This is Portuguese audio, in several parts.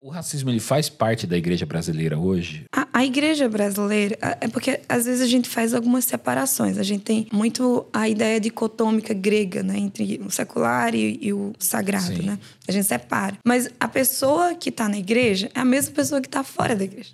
O racismo ele faz parte da igreja brasileira hoje? A, a, igreja brasileira é porque às vezes a gente faz algumas separações. A gente tem muito a ideia dicotômica grega, né, entre o secular e, e o sagrado, Sim. né? A gente separa. Mas a pessoa que está na igreja é a mesma pessoa que está fora da igreja.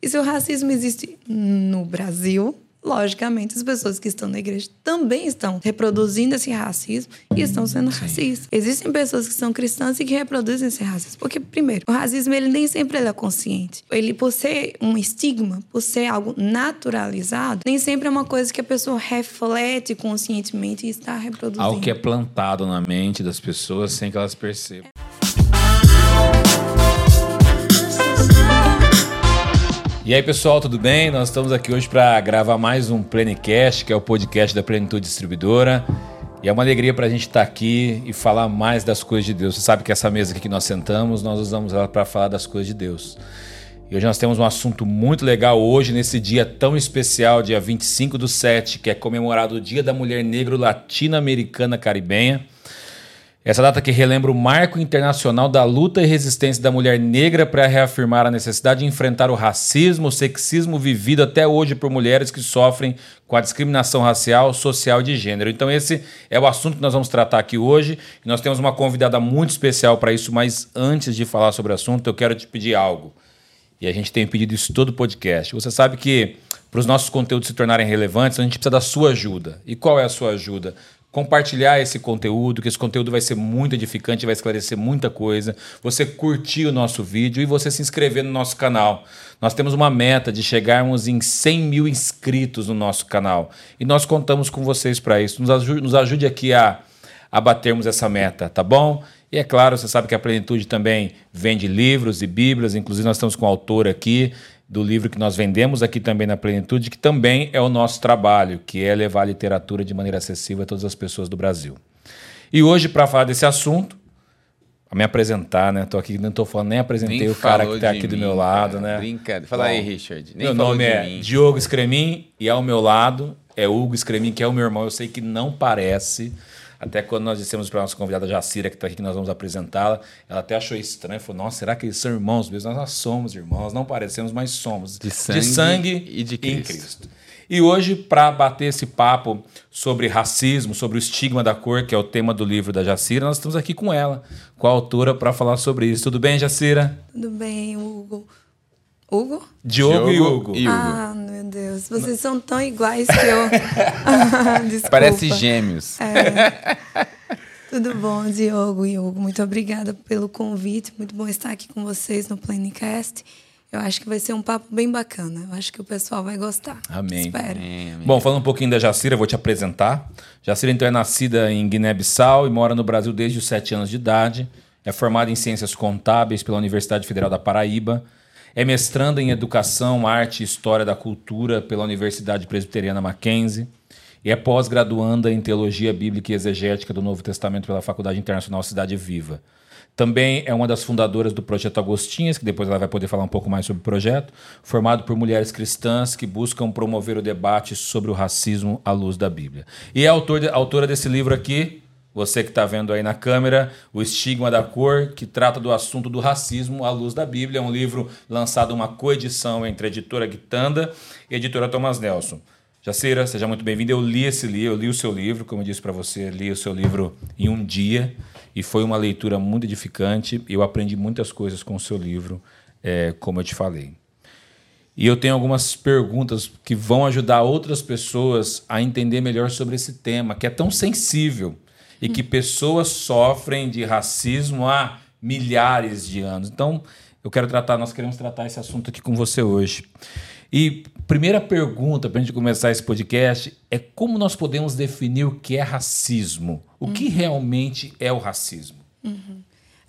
E se o racismo existe no Brasil, logicamente, as pessoas que estão na igreja também estão reproduzindo esse racismo e estão sendo Sim. racistas. Existem pessoas que são cristãs e que reproduzem esse racismo. Porque, primeiro, o racismo ele nem sempre ele é consciente. Ele, por ser um estigma, por ser algo naturalizado, nem sempre é uma coisa que a pessoa reflete conscientemente e está reproduzindo. Algo que é plantado na mente das pessoas sem que elas percebam. E aí, pessoal, tudo bem? Nós estamos aqui hoje para gravar mais um Plenicast, que é o podcast da Plenitude Distribuidora. E é uma alegria para a gente estar tá aqui e falar mais das coisas de Deus. Você sabe que essa mesa aqui que nós sentamos, nós usamos ela para falar das coisas de Deus. E hoje nós temos um assunto muito legal hoje, nesse dia tão especial, dia 25 do 7, que é comemorado o Dia da Mulher Negro Latino-Americana Caribenha. Essa data que relembra o marco internacional da luta e resistência da mulher negra para reafirmar a necessidade de enfrentar o racismo, o sexismo vivido até hoje por mulheres que sofrem com a discriminação racial, social e de gênero. Então esse é o assunto que nós vamos tratar aqui hoje. E nós temos uma convidada muito especial para isso, mas antes de falar sobre o assunto, eu quero te pedir algo. E a gente tem pedido isso todo o podcast. Você sabe que para os nossos conteúdos se tornarem relevantes, a gente precisa da sua ajuda. E qual é a sua ajuda? Compartilhar esse conteúdo, que esse conteúdo vai ser muito edificante, vai esclarecer muita coisa. Você curtir o nosso vídeo e você se inscrever no nosso canal. Nós temos uma meta de chegarmos em 100 mil inscritos no nosso canal. E nós contamos com vocês para isso. Nos ajude, nos ajude aqui a, a batermos essa meta, tá bom? E é claro, você sabe que a Plenitude também vende livros e bíblias, inclusive nós estamos com o autor aqui do livro que nós vendemos aqui também na Plenitude, que também é o nosso trabalho, que é levar a literatura de maneira acessível a todas as pessoas do Brasil. E hoje, para falar desse assunto, a me apresentar, né? Tô aqui, não estou falando, nem apresentei nem o cara que está aqui mim, do meu lado, cara. né? Brincadeira. Fala Bom, aí, Richard. Nem meu nome é mim. Diogo Scremin e ao meu lado é Hugo Scremin, que é o meu irmão. Eu sei que não parece, até quando nós dissemos para a nossa convidada Jacira, que está aqui, que nós vamos apresentá-la, ela até achou estranho. Falou: Nossa, será que eles são irmãos mesmo? Nós, somos irmãos, não parecemos, mas somos. De sangue, de sangue e de Cristo. Em Cristo. E hoje, para bater esse papo sobre racismo, sobre o estigma da cor, que é o tema do livro da Jacira, nós estamos aqui com ela, com a autora, para falar sobre isso. Tudo bem, Jacira? Tudo bem, Hugo. Hugo? Diogo, Diogo e, Hugo. e Hugo. Ah, Deus. Vocês são tão iguais que eu. Desculpa. Parece gêmeos. É. Tudo bom, Diogo e Hugo. Muito obrigada pelo convite. Muito bom estar aqui com vocês no Planecast. Eu acho que vai ser um papo bem bacana. Eu acho que o pessoal vai gostar. Amém. Espero. Amém, amém. Bom, falando um pouquinho da Jacira, vou te apresentar. Jacira, então, é nascida em Guiné-Bissau e mora no Brasil desde os sete anos de idade. É formada em Ciências Contábeis pela Universidade Federal da Paraíba é mestranda em Educação, Arte e História da Cultura pela Universidade Presbiteriana Mackenzie. E é pós-graduanda em Teologia Bíblica e Exegética do Novo Testamento pela Faculdade Internacional Cidade Viva. Também é uma das fundadoras do Projeto Agostinhas, que depois ela vai poder falar um pouco mais sobre o projeto, formado por mulheres cristãs que buscam promover o debate sobre o racismo à luz da Bíblia. E é autor de, autora desse livro aqui, você que está vendo aí na câmera, O Estigma da Cor, que trata do assunto do racismo à luz da Bíblia. É um livro lançado uma coedição entre a editora Guitanda e a editora Thomas Nelson. Jacira, seja muito bem-vinda. Eu li esse livro, eu li o seu livro, como eu disse para você, li o seu livro em um dia e foi uma leitura muito edificante. Eu aprendi muitas coisas com o seu livro, é, como eu te falei. E eu tenho algumas perguntas que vão ajudar outras pessoas a entender melhor sobre esse tema, que é tão sensível e que pessoas sofrem de racismo há milhares de anos. Então, eu quero tratar, nós queremos tratar esse assunto aqui com você hoje. E primeira pergunta para a gente começar esse podcast é como nós podemos definir o que é racismo? O uhum. que realmente é o racismo? Uhum.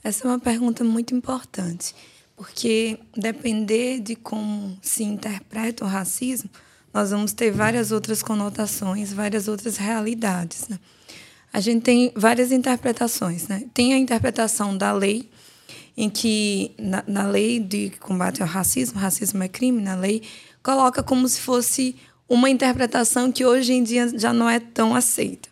Essa é uma pergunta muito importante, porque depender de como se interpreta o racismo, nós vamos ter várias outras conotações, várias outras realidades. Né? A gente tem várias interpretações. Né? Tem a interpretação da lei, em que, na, na lei de combate ao racismo, racismo é crime, na lei, coloca como se fosse uma interpretação que hoje em dia já não é tão aceita.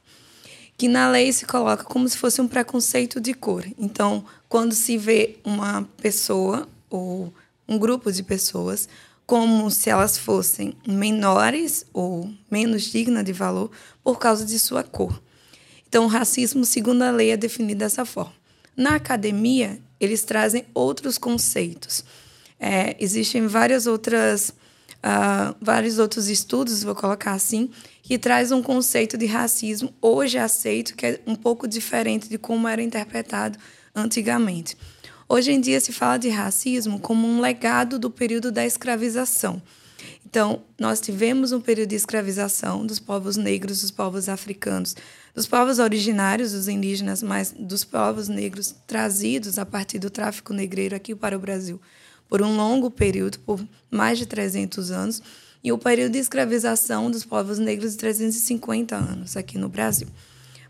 Que na lei se coloca como se fosse um preconceito de cor. Então, quando se vê uma pessoa ou um grupo de pessoas como se elas fossem menores ou menos dignas de valor por causa de sua cor. Então, o racismo, segundo a lei, é definido dessa forma. Na academia, eles trazem outros conceitos. É, existem várias outras, uh, vários outros estudos, vou colocar assim, que traz um conceito de racismo hoje aceito que é um pouco diferente de como era interpretado antigamente. Hoje em dia se fala de racismo como um legado do período da escravização. Então, nós tivemos um período de escravização dos povos negros, dos povos africanos, dos povos originários, dos indígenas, mas dos povos negros trazidos a partir do tráfico negreiro aqui para o Brasil por um longo período, por mais de 300 anos, e o período de escravização dos povos negros de 350 anos aqui no Brasil.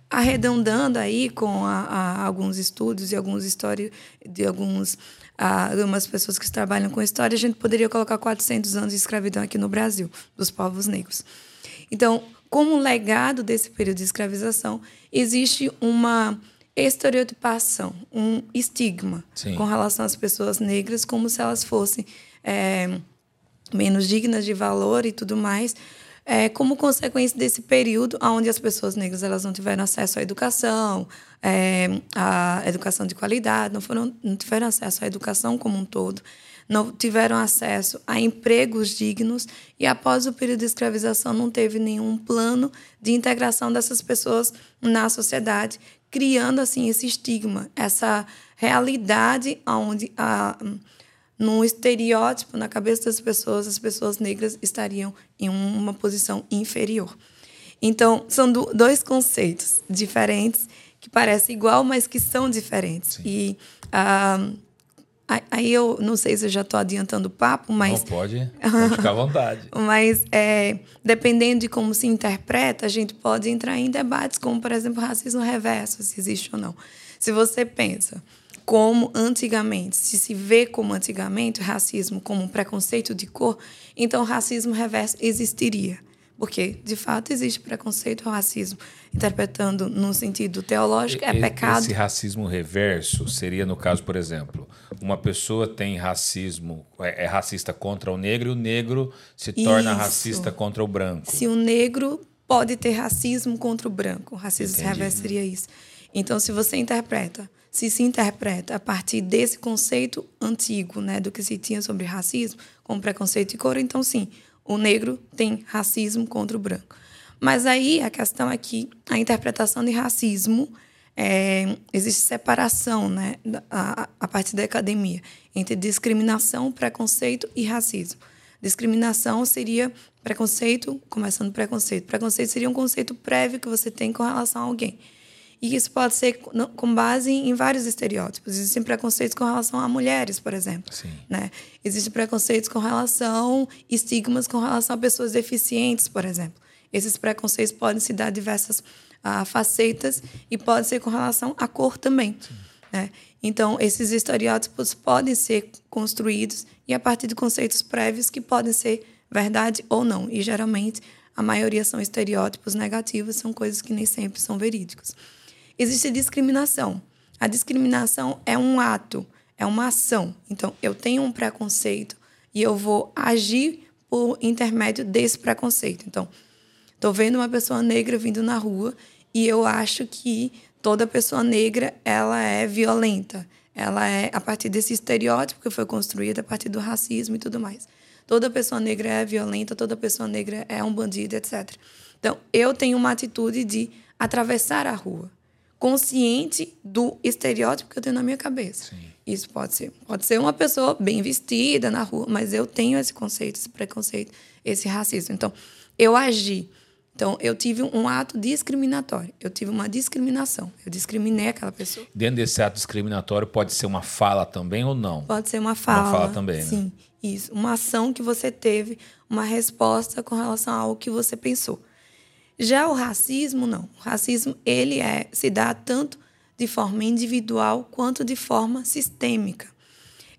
Arredondando aí com a, a, alguns estudos e alguns histórias de alguns algumas pessoas que trabalham com história, a gente poderia colocar 400 anos de escravidão aqui no Brasil, dos povos negros. Então, como legado desse período de escravização, existe uma estereotipação, um estigma Sim. com relação às pessoas negras, como se elas fossem é, menos dignas de valor e tudo mais, é, como consequência desse período onde as pessoas negras elas não tiveram acesso à educação, é, à educação de qualidade, não, foram, não tiveram acesso à educação como um todo, não tiveram acesso a empregos dignos e após o período de escravização não teve nenhum plano de integração dessas pessoas na sociedade, criando assim esse estigma, essa realidade onde a num estereótipo na cabeça das pessoas, as pessoas negras estariam em uma posição inferior. Então, são do, dois conceitos diferentes que parecem igual, mas que são diferentes. Sim. E ah, aí eu não sei se eu já estou adiantando o papo, mas. Não pode, pode ficar à vontade. mas é, dependendo de como se interpreta, a gente pode entrar em debates como, por exemplo, racismo reverso, se existe ou não. Se você pensa, como antigamente, se se vê como antigamente o racismo como um preconceito de cor, então o racismo reverso existiria. Porque, de fato, existe preconceito ou racismo. Interpretando no sentido teológico, é pecado. Esse racismo reverso seria, no caso, por exemplo, uma pessoa tem racismo, é, é racista contra o negro e o negro se torna Isso. racista contra o branco. Se o negro pode ter racismo contra o branco, o racismo Entendi. reverso seria isso. Então, se você interpreta se se interpreta a partir desse conceito antigo, né, do que se tinha sobre racismo, como preconceito de cor, então sim, o negro tem racismo contra o branco. Mas aí a questão é que a interpretação de racismo é, existe separação, né, a, a partir da academia, entre discriminação, preconceito e racismo. Discriminação seria preconceito, começando preconceito. Preconceito seria um conceito prévio que você tem com relação a alguém. E isso pode ser com base em vários estereótipos. Existem preconceitos com relação a mulheres, por exemplo. Sim. Né? Existem preconceitos com relação, estigmas com relação a pessoas deficientes, por exemplo. Esses preconceitos podem se dar diversas uh, facetas e pode ser com relação à cor também. Né? Então, esses estereótipos podem ser construídos e a partir de conceitos prévios que podem ser verdade ou não. E geralmente a maioria são estereótipos negativos, são coisas que nem sempre são verídicos existe discriminação. A discriminação é um ato, é uma ação. Então, eu tenho um preconceito e eu vou agir por intermédio desse preconceito. Então, estou vendo uma pessoa negra vindo na rua e eu acho que toda pessoa negra ela é violenta. Ela é a partir desse estereótipo que foi construído a partir do racismo e tudo mais. Toda pessoa negra é violenta, toda pessoa negra é um bandido, etc. Então, eu tenho uma atitude de atravessar a rua consciente do estereótipo que eu tenho na minha cabeça. Sim. Isso pode ser, pode ser uma pessoa bem vestida na rua, mas eu tenho esse conceito, esse preconceito, esse racismo. Então, eu agi. Então, eu tive um ato discriminatório. Eu tive uma discriminação. Eu discriminei aquela pessoa. Dentro desse ato discriminatório, pode ser uma fala também ou não? Pode ser uma fala. Uma fala também, né? Sim, isso. Uma ação que você teve, uma resposta com relação ao que você pensou. Já o racismo não. O racismo ele é se dá tanto de forma individual quanto de forma sistêmica.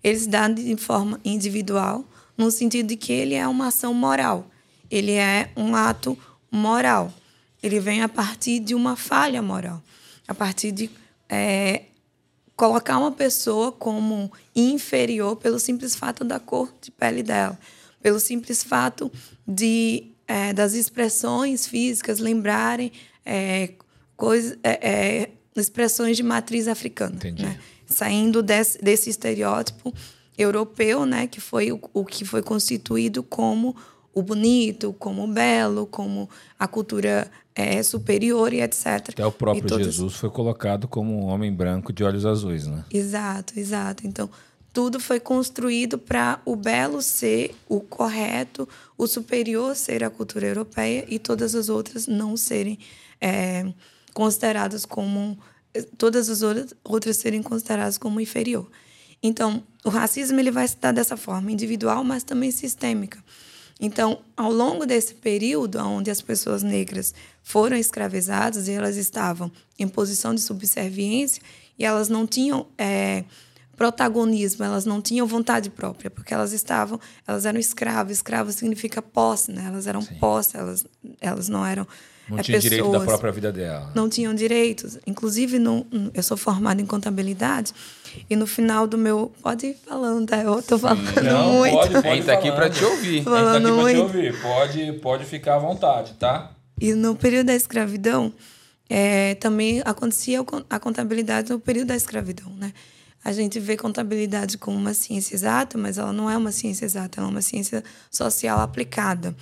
Ele se dá de forma individual no sentido de que ele é uma ação moral. Ele é um ato moral. Ele vem a partir de uma falha moral, a partir de é, colocar uma pessoa como inferior pelo simples fato da cor de pele dela, pelo simples fato de é, das expressões físicas lembrarem é, coisas, é, é expressões de matriz africana, né? saindo desse, desse estereótipo europeu, né, que foi o, o que foi constituído como o bonito, como o belo, como a cultura é, superior e etc. Até o próprio todos... Jesus foi colocado como um homem branco de olhos azuis, né? Exato, exato. Então, tudo foi construído para o belo ser o correto, o superior ser a cultura europeia e todas as outras não serem é, consideradas como todas as outras serem consideradas como inferior. Então, o racismo ele vai se dar dessa forma individual, mas também sistêmica. Então, ao longo desse período onde as pessoas negras foram escravizadas e elas estavam em posição de subserviência e elas não tinham é, protagonismo, elas não tinham vontade própria, porque elas estavam, elas eram escravas. Escravo significa posse, né? Elas eram Sim. posse, elas, elas não eram não é, tinha direito da própria vida dela. Não tinham direitos. Inclusive, no, eu sou formada em contabilidade e no final do meu. Pode ir falando, tá? Eu tô falando não, muito. Pode, pode a gente tá aqui para te ouvir. Falando a gente tá aqui muito. te ouvir. Pode, pode ficar à vontade, tá? E no período da escravidão, é, também acontecia a contabilidade no período da escravidão, né? A gente vê contabilidade como uma ciência exata, mas ela não é uma ciência exata, ela é uma ciência social aplicada.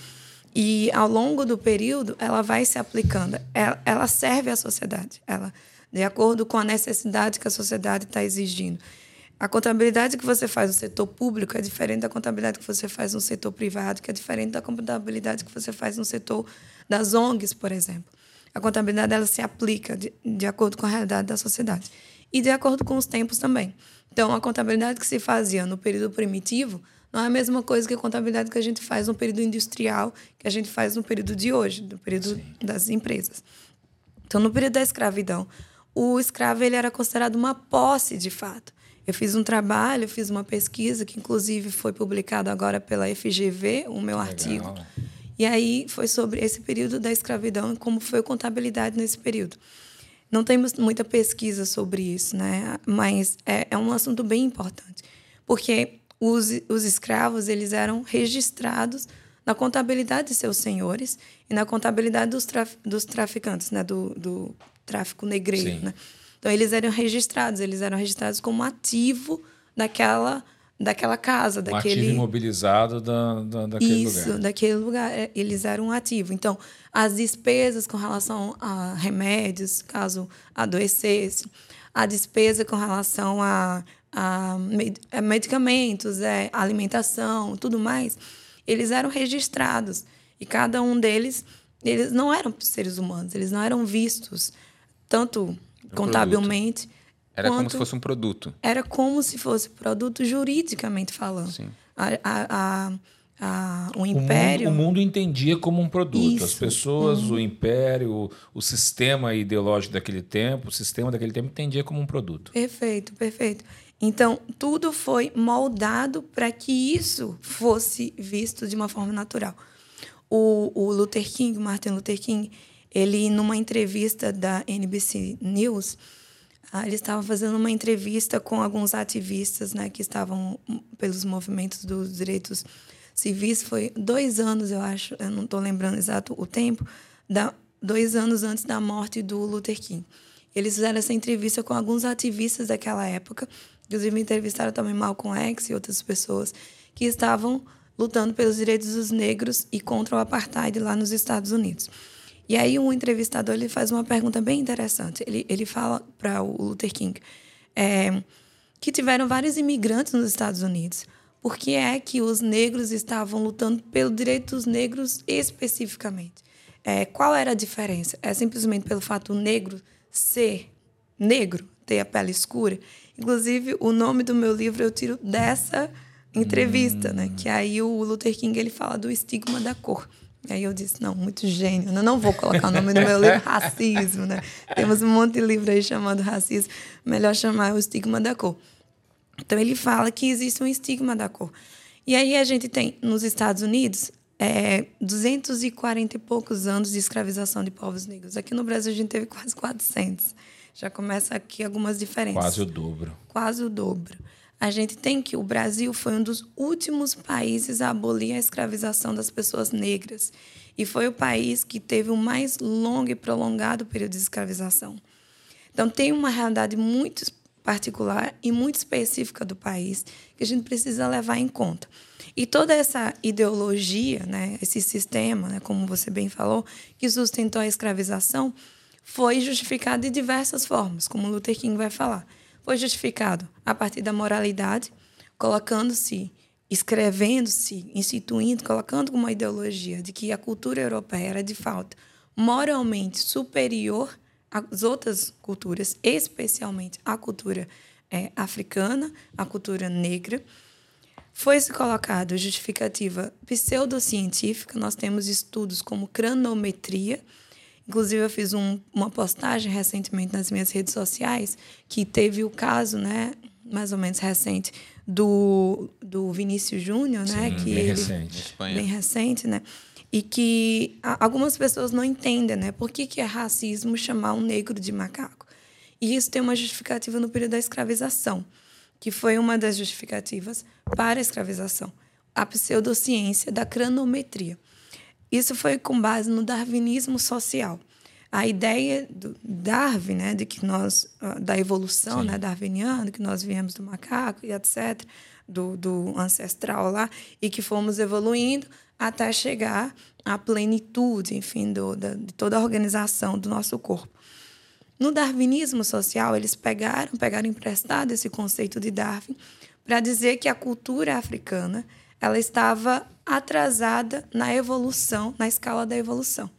E ao longo do período, ela vai se aplicando. Ela, ela serve à sociedade, ela, de acordo com a necessidade que a sociedade está exigindo. A contabilidade que você faz no setor público é diferente da contabilidade que você faz no setor privado, que é diferente da contabilidade que você faz no setor das ONGs, por exemplo. A contabilidade ela se aplica de, de acordo com a realidade da sociedade e de acordo com os tempos também. Então, a contabilidade que se fazia no período primitivo não é a mesma coisa que a contabilidade que a gente faz no período industrial, que a gente faz no período de hoje, no período Sim. das empresas. Então, no período da escravidão, o escravo ele era considerado uma posse de fato. Eu fiz um trabalho, fiz uma pesquisa que inclusive foi publicado agora pela FGV, o meu Legal. artigo. E aí foi sobre esse período da escravidão e como foi a contabilidade nesse período. Não temos muita pesquisa sobre isso, né? Mas é, é um assunto bem importante, porque os, os escravos eles eram registrados na contabilidade de seus senhores e na contabilidade dos, traf, dos traficantes, né? do, do tráfico negreiro. Né? Então, eles eram registrados, eles eram registrados como ativo daquela, daquela casa. Um daquele... ativo imobilizado da, da, daquele Isso, lugar. daquele lugar. É, eles eram um ativo. Então, as despesas com relação a remédios, caso adoecesse, a despesa com relação a a, é, medicamentos, é, alimentação, tudo mais, eles eram registrados. E cada um deles, eles não eram seres humanos, eles não eram vistos tanto um contabilmente. Produto. Era como se fosse um produto. Era como se fosse produto juridicamente falando. Sim. A, a, a, a, o império. O mundo, o mundo, entendia como um produto. Isso. As pessoas, uhum. o império, o, o, sistema ideológico daquele tempo, o sistema daquele tempo entendia como um produto. Perfeito, perfeito. Então, tudo foi moldado para que isso fosse visto de uma forma natural. O, o Luther King, Martin Luther King, ele, numa entrevista da NBC News, ah, ele estava fazendo uma entrevista com alguns ativistas né, que estavam pelos movimentos dos direitos civis. Foi dois anos, eu acho, eu não estou lembrando exato o tempo, da, dois anos antes da morte do Luther King. Eles fizeram essa entrevista com alguns ativistas daquela época Inclusive, entrevistaram também Malcolm X e outras pessoas que estavam lutando pelos direitos dos negros e contra o apartheid lá nos Estados Unidos. E aí um entrevistador ele faz uma pergunta bem interessante. Ele, ele fala para o Luther King é, que tiveram vários imigrantes nos Estados Unidos. Por que é que os negros estavam lutando pelo direito dos negros especificamente? É, qual era a diferença? É simplesmente pelo fato do negro ser negro, ter a pele escura? Inclusive, o nome do meu livro eu tiro dessa entrevista, hum. né? Que aí o Luther King ele fala do estigma da cor. Aí eu disse, não, muito gênio. Eu não vou colocar o nome do meu livro racismo, né? Temos um monte de livro aí chamando racismo. Melhor chamar o estigma da cor. Então ele fala que existe um estigma da cor. E aí a gente tem nos Estados Unidos é, 240 e poucos anos de escravização de povos negros. Aqui no Brasil a gente teve quase 400 Já começa aqui algumas diferenças. Quase o dobro. Quase o dobro. A gente tem que o Brasil foi um dos últimos países a abolir a escravização das pessoas negras. E foi o país que teve o mais longo e prolongado período de escravização. Então, tem uma realidade muito particular e muito específica do país que a gente precisa levar em conta. E toda essa ideologia, né, esse sistema, né, como você bem falou, que sustentou a escravização, foi justificado de diversas formas, como Luther King vai falar. Foi justificado a partir da moralidade, colocando-se, escrevendo-se, instituindo, colocando uma ideologia de que a cultura europeia era de fato moralmente superior às outras culturas, especialmente a cultura é, africana, a cultura negra foi-se colocado justificativa pseudocientífica, nós temos estudos como cranometria. Inclusive, eu fiz um, uma postagem recentemente nas minhas redes sociais que teve o caso, né, mais ou menos recente, do, do Vinícius Júnior, né? que bem ele, recente. Bem recente, né? E que algumas pessoas não entendem, né? Por que, que é racismo chamar um negro de macaco? E isso tem uma justificativa no período da escravização que foi uma das justificativas para a escravização, a pseudociência da cranometria. Isso foi com base no darwinismo social. A ideia do Darwin, né, de que nós ah, da evolução, né, darwiniana, que nós viemos do macaco e etc, do, do ancestral lá e que fomos evoluindo até chegar à plenitude, enfim, do, da, de toda a organização do nosso corpo. No darwinismo social, eles pegaram, pegaram emprestado esse conceito de Darwin para dizer que a cultura africana ela estava atrasada na evolução, na escala da evolução.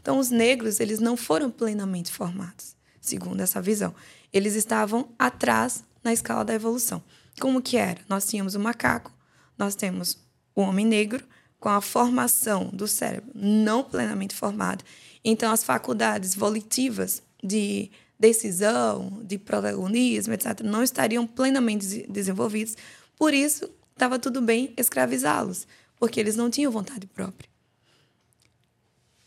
Então, os negros eles não foram plenamente formados, segundo essa visão. Eles estavam atrás na escala da evolução. Como que era? Nós tínhamos o macaco, nós temos o homem negro com a formação do cérebro não plenamente formada. Então, as faculdades volitivas de decisão, de protagonismo, etc., não estariam plenamente desenvolvidos. Por isso, estava tudo bem escravizá-los, porque eles não tinham vontade própria.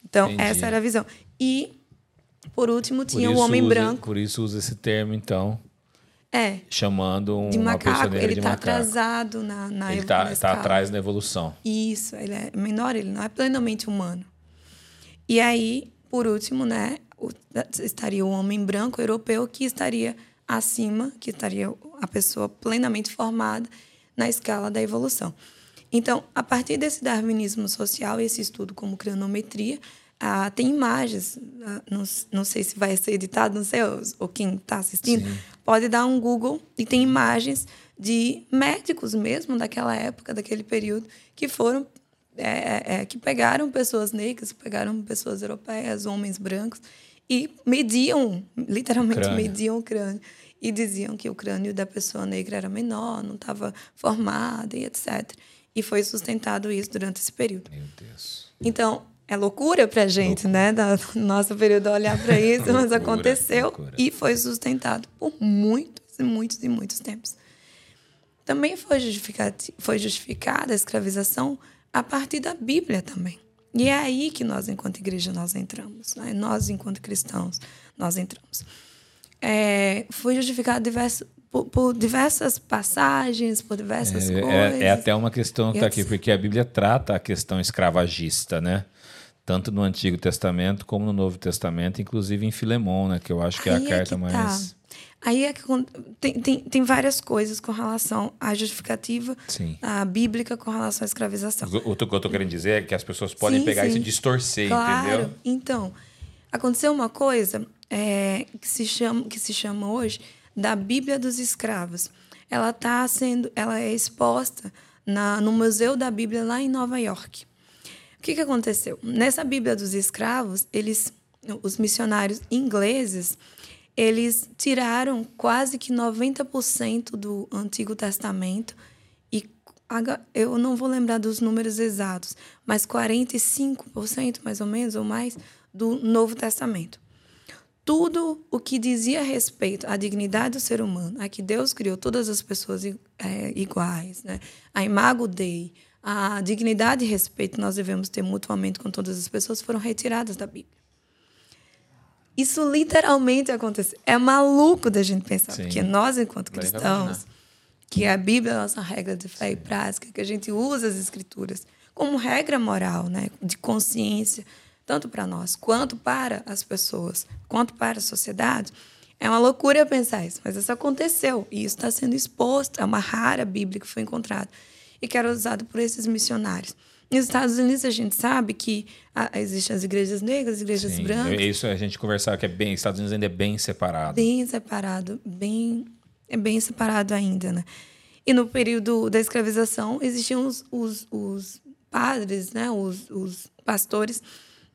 Então, Entendi. essa era a visão. E, por último, tinha o homem usa, branco. Por isso usa esse termo, então. É. Chamando um, de macaco, uma ele está atrasado na, na Ele está tá atrás na evolução. Isso, ele é menor, ele não é plenamente humano. E aí, por último, né, estaria o homem branco europeu que estaria acima, que estaria a pessoa plenamente formada na escala da evolução. Então, a partir desse darwinismo social, esse estudo como cranometria, ah, tem imagens, ah, não, não sei se vai ser editado, não sei, ou, ou quem está assistindo, Sim. pode dar um Google e tem imagens de médicos mesmo daquela época, daquele período, que foram é, é, é, que pegaram pessoas negras, pegaram pessoas europeias, homens brancos, e mediam, literalmente crânio. mediam o crânio. E diziam que o crânio da pessoa negra era menor, não estava formado e etc. E foi sustentado isso durante esse período. Meu Deus. Então, é loucura para a gente, loucura. né? Da nosso período olhar para isso, mas aconteceu loucura. e foi sustentado por muitos e muitos e muitos tempos. Também foi, foi justificada a escravização a partir da Bíblia também. E é aí que nós, enquanto igreja, nós entramos. Né? Nós, enquanto cristãos, nós entramos. É, foi justificado diverso, por, por, diversas passagens, por diversas é, coisas. É, é, até uma questão que está aqui, porque a Bíblia trata a questão escravagista, né? Tanto no Antigo Testamento como no Novo Testamento, inclusive em Filemão, né? Que eu acho que é a é carta mais... Tá. Aí é que tem, tem, tem várias coisas com relação à justificativa sim. à bíblica com relação à escravização. O, o que eu estou querendo dizer é que as pessoas podem sim, pegar sim. isso e distorcer, claro. entendeu? Então, aconteceu uma coisa é, que, se chama, que se chama hoje da Bíblia dos Escravos. Ela está sendo, ela é exposta na, no Museu da Bíblia lá em Nova York. O que, que aconteceu? Nessa Bíblia dos Escravos, eles, os missionários ingleses, eles tiraram quase que 90% do Antigo Testamento e eu não vou lembrar dos números exatos, mas 45% mais ou menos ou mais do Novo Testamento. Tudo o que dizia respeito à dignidade do ser humano, a que Deus criou todas as pessoas é, iguais, né? a imago Dei, a dignidade e respeito que nós devemos ter mutuamente com todas as pessoas foram retiradas da Bíblia. Isso literalmente aconteceu. É maluco da gente pensar, Sim. porque nós, enquanto cristãos, que a Bíblia é a nossa regra de fé e prática, que a gente usa as escrituras como regra moral, né, de consciência, tanto para nós quanto para as pessoas, quanto para a sociedade. É uma loucura pensar isso, mas isso aconteceu e isso está sendo exposto. É uma rara Bíblia que foi encontrada e que era usada por esses missionários. Nos Estados Unidos a gente sabe que ah, existem as igrejas negras, as igrejas Sim, brancas. Isso a gente conversar que é bem, Estados Unidos ainda é bem separado. Bem separado, bem é bem separado ainda, né? E no período da escravização existiam os, os, os padres, né, os, os pastores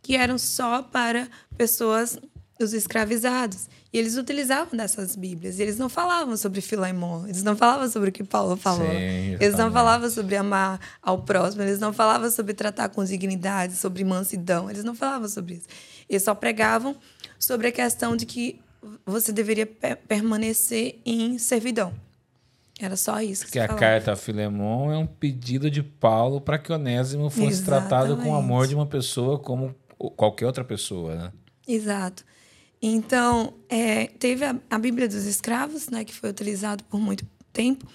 que eram só para pessoas os escravizados. E eles utilizavam dessas Bíblias. E eles não falavam sobre Filemon, eles não falavam sobre o que Paulo falou. Sim, eles não falavam sobre amar ao próximo, eles não falavam sobre tratar com dignidade, sobre mansidão, eles não falavam sobre isso. Eles só pregavam sobre a questão de que você deveria permanecer em servidão. Era só isso. Que, que a falava. carta a Filemon é um pedido de Paulo para que Onésimo fosse Exatamente. tratado com o amor de uma pessoa como qualquer outra pessoa, né? Exato. Então, é, teve a, a, Bíblia dos Escravos, né, que foi utilizado por muito tempo,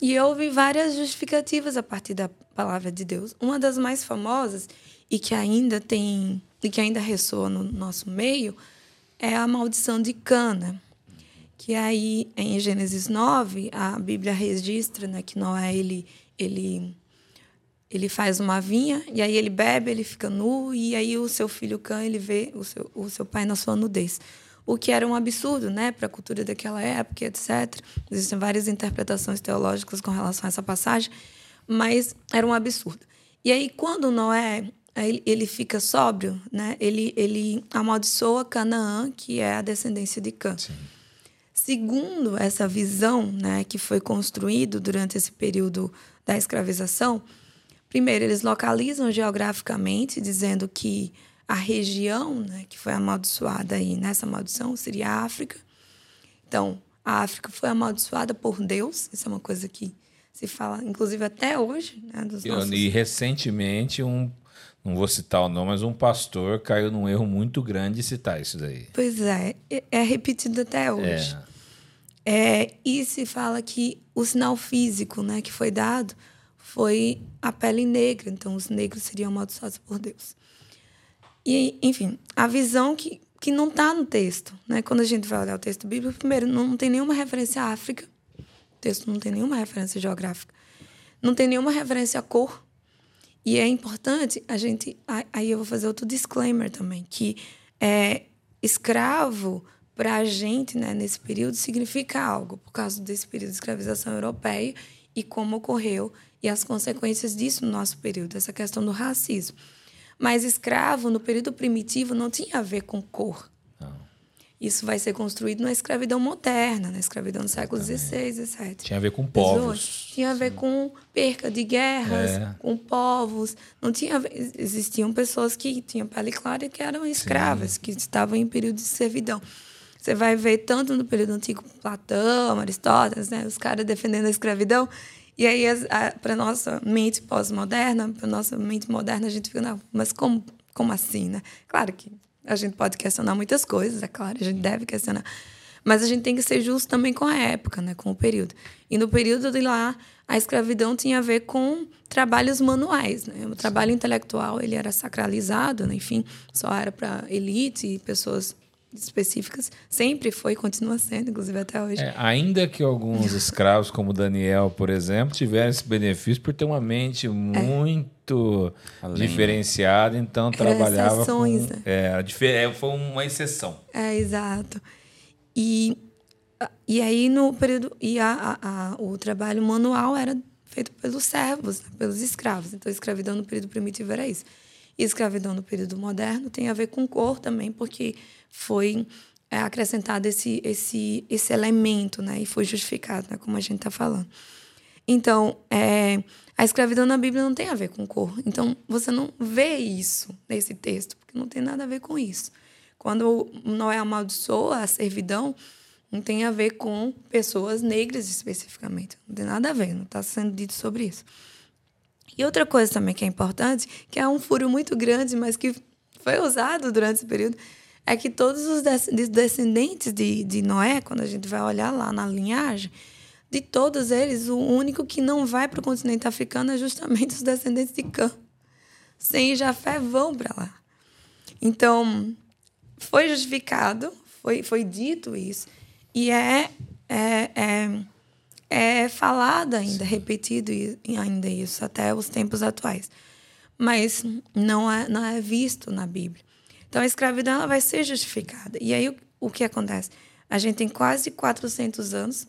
e houve várias justificativas a partir da palavra de Deus. Uma das mais famosas e que ainda tem e que ainda ressoa no nosso meio é a maldição de Cana, que aí em Gênesis 9 a Bíblia registra né, que Noé ele ele ele faz uma vinha e aí ele bebe, ele fica nu e aí o seu filho Cã ele vê o seu, o seu pai na sua nudez. O que era um absurdo, né, para a cultura daquela época, etc. Existem várias interpretações teológicas com relação a essa passagem, mas era um absurdo. E aí quando Noé ele fica sóbrio, né? Ele ele amaldiçoa Canaã, que é a descendência de Cã. Sim. Segundo essa visão, né, que foi construído durante esse período da escravização, Primeiro, eles localizam geograficamente, dizendo que a região né, que foi amaldiçoada aí nessa maldição seria a África. Então, a África foi amaldiçoada por Deus, isso é uma coisa que se fala, inclusive até hoje. Né, dos nossos... E recentemente, um, não vou citar o nome, mas um pastor caiu num erro muito grande de citar isso daí. Pois é, é repetido até hoje. É. É, e se fala que o sinal físico né, que foi dado foi a pele negra, então os negros seriam amaldiçoados por Deus. E, enfim, a visão que, que não está no texto, né? Quando a gente vai olhar o texto bíblico, primeiro, não tem nenhuma referência à África, o texto não tem nenhuma referência geográfica, não tem nenhuma referência à cor. E é importante a gente. Aí eu vou fazer outro disclaimer também, que é, escravo para a gente, né, nesse período, significa algo, por causa desse período de escravização europeia e como ocorreu e as consequências disso no nosso período, essa questão do racismo. Mas escravo, no período primitivo, não tinha a ver com cor. Não. Isso vai ser construído na escravidão moderna, na escravidão do século XVI, XVII. Tinha a ver com povos. Tinha a ver Sim. com perca de guerras, é. com povos. Não tinha existiam pessoas que tinham pele clara e que eram escravas, Sim. que estavam em período de servidão. Você vai ver tanto no período antigo Platão, Aristóteles, né, os caras defendendo a escravidão, e aí, para nossa mente pós-moderna, para nossa mente moderna, a gente fica, não, mas como, como assim, né? Claro que a gente pode questionar muitas coisas, é claro, a gente deve questionar. Mas a gente tem que ser justo também com a época, né? com o período. E no período de lá, a escravidão tinha a ver com trabalhos manuais. Né? O trabalho intelectual ele era sacralizado, né? enfim, só era para elite e pessoas específicas, sempre foi e continua sendo, inclusive até hoje. É, ainda que alguns escravos, como Daniel, por exemplo, tiveram esse benefício por ter uma mente muito é. diferenciada, então trabalhava com... Né? É, é, foi uma exceção. É, exato. E, e aí, no período... E a, a, a o trabalho manual era feito pelos servos, né, pelos escravos. Então, a escravidão no período primitivo era isso. Escravidão no período moderno tem a ver com cor também, porque foi é, acrescentado esse, esse, esse elemento, né? E foi justificado, né? como a gente está falando. Então, é, a escravidão na Bíblia não tem a ver com cor. Então, você não vê isso nesse texto, porque não tem nada a ver com isso. Quando Noé amaldiçoa a servidão, não tem a ver com pessoas negras especificamente. Não tem nada a ver, não está sendo dito sobre isso. E outra coisa também que é importante, que é um furo muito grande, mas que foi usado durante esse período, é que todos os descendentes de, de Noé, quando a gente vai olhar lá na linhagem, de todos eles, o único que não vai para o continente africano é justamente os descendentes de Cã. Sem Jafé vão para lá. Então, foi justificado, foi, foi dito isso, e é, é, é, é falado ainda, repetido ainda isso, até os tempos atuais. Mas não é, não é visto na Bíblia. Então, a escravidão ela vai ser justificada. E aí, o, o que acontece? A gente tem quase 400 anos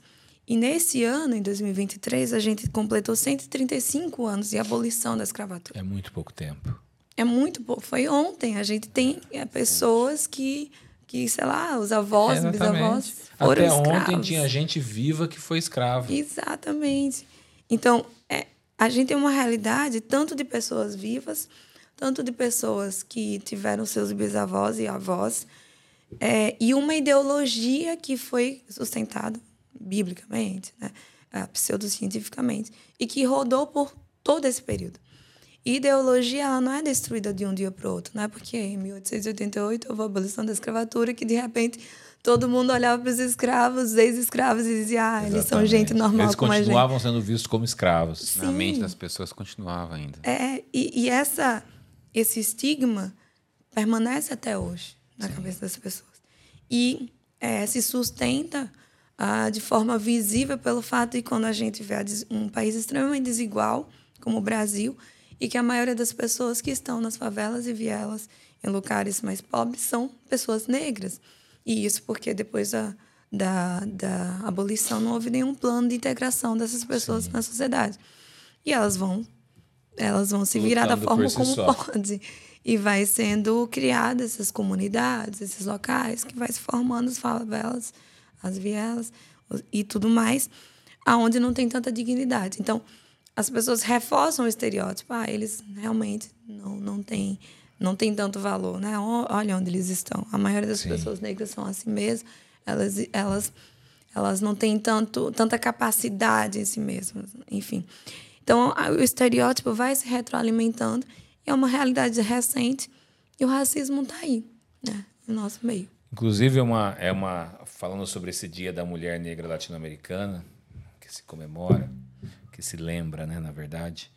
e nesse ano, em 2023, a gente completou 135 anos de abolição da escravatura. É muito pouco tempo. É muito pouco. Foi ontem. A gente tem é, pessoas que, que, sei lá, os avós, é, bisavós foram Até escravos. ontem tinha gente viva que foi escravo. Exatamente. Então, é, a gente tem uma realidade tanto de pessoas vivas, tanto de pessoas que tiveram seus bisavós e avós, é, e uma ideologia que foi sustentada biblicamente, né? Uh, pseudocientificamente, e que rodou por todo esse período. E ideologia ela não é destruída de um dia para o outro, não é porque em 1888 houve a abolição da escravatura que de repente todo mundo olhava para os escravos, ex-escravos e dizia, ah, eles são gente normal eles como a gente. Eles continuavam sendo vistos como escravos. Sim. Na mente das pessoas continuava ainda. É, e, e essa, esse estigma permanece até hoje na Sim. cabeça das pessoas. E é, se sustenta ah, de forma visível pelo fato de quando a gente vê um país extremamente desigual, como o Brasil, e que a maioria das pessoas que estão nas favelas e vielas, em lugares mais pobres, são pessoas negras. E isso porque depois da, da, da abolição não houve nenhum plano de integração dessas pessoas Sim. na sociedade. E elas vão elas vão se virar Lutando da forma si como só. pode. E vai sendo criadas essas comunidades, esses locais, que vai se formando as favelas as vielas e tudo mais, aonde não tem tanta dignidade. Então, as pessoas reforçam o estereótipo. Ah, eles realmente não, não têm não tem tanto valor, né? Olha onde eles estão. A maioria das Sim. pessoas negras são assim mesmo. Elas, elas, elas não têm tanto, tanta capacidade em si mesmas. Enfim. Então, o estereótipo vai se retroalimentando. E é uma realidade recente. E o racismo está aí, né? No nosso meio. Inclusive, é uma, é uma. Falando sobre esse Dia da Mulher Negra Latino-Americana, que se comemora, que se lembra, né, na verdade.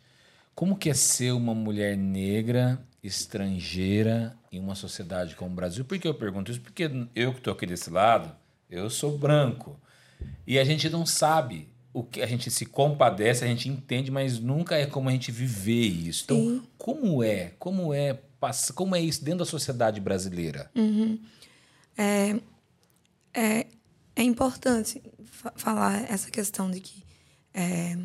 Como que é ser uma mulher negra, estrangeira, em uma sociedade como o Brasil? Por que eu pergunto isso? Porque eu que estou aqui desse lado, eu sou branco. E a gente não sabe o que a gente se compadece, a gente entende, mas nunca é como a gente viver isso. Então, Sim. como é? Como é como é isso dentro da sociedade brasileira? Uhum. É, é, é importante falar essa questão de que é,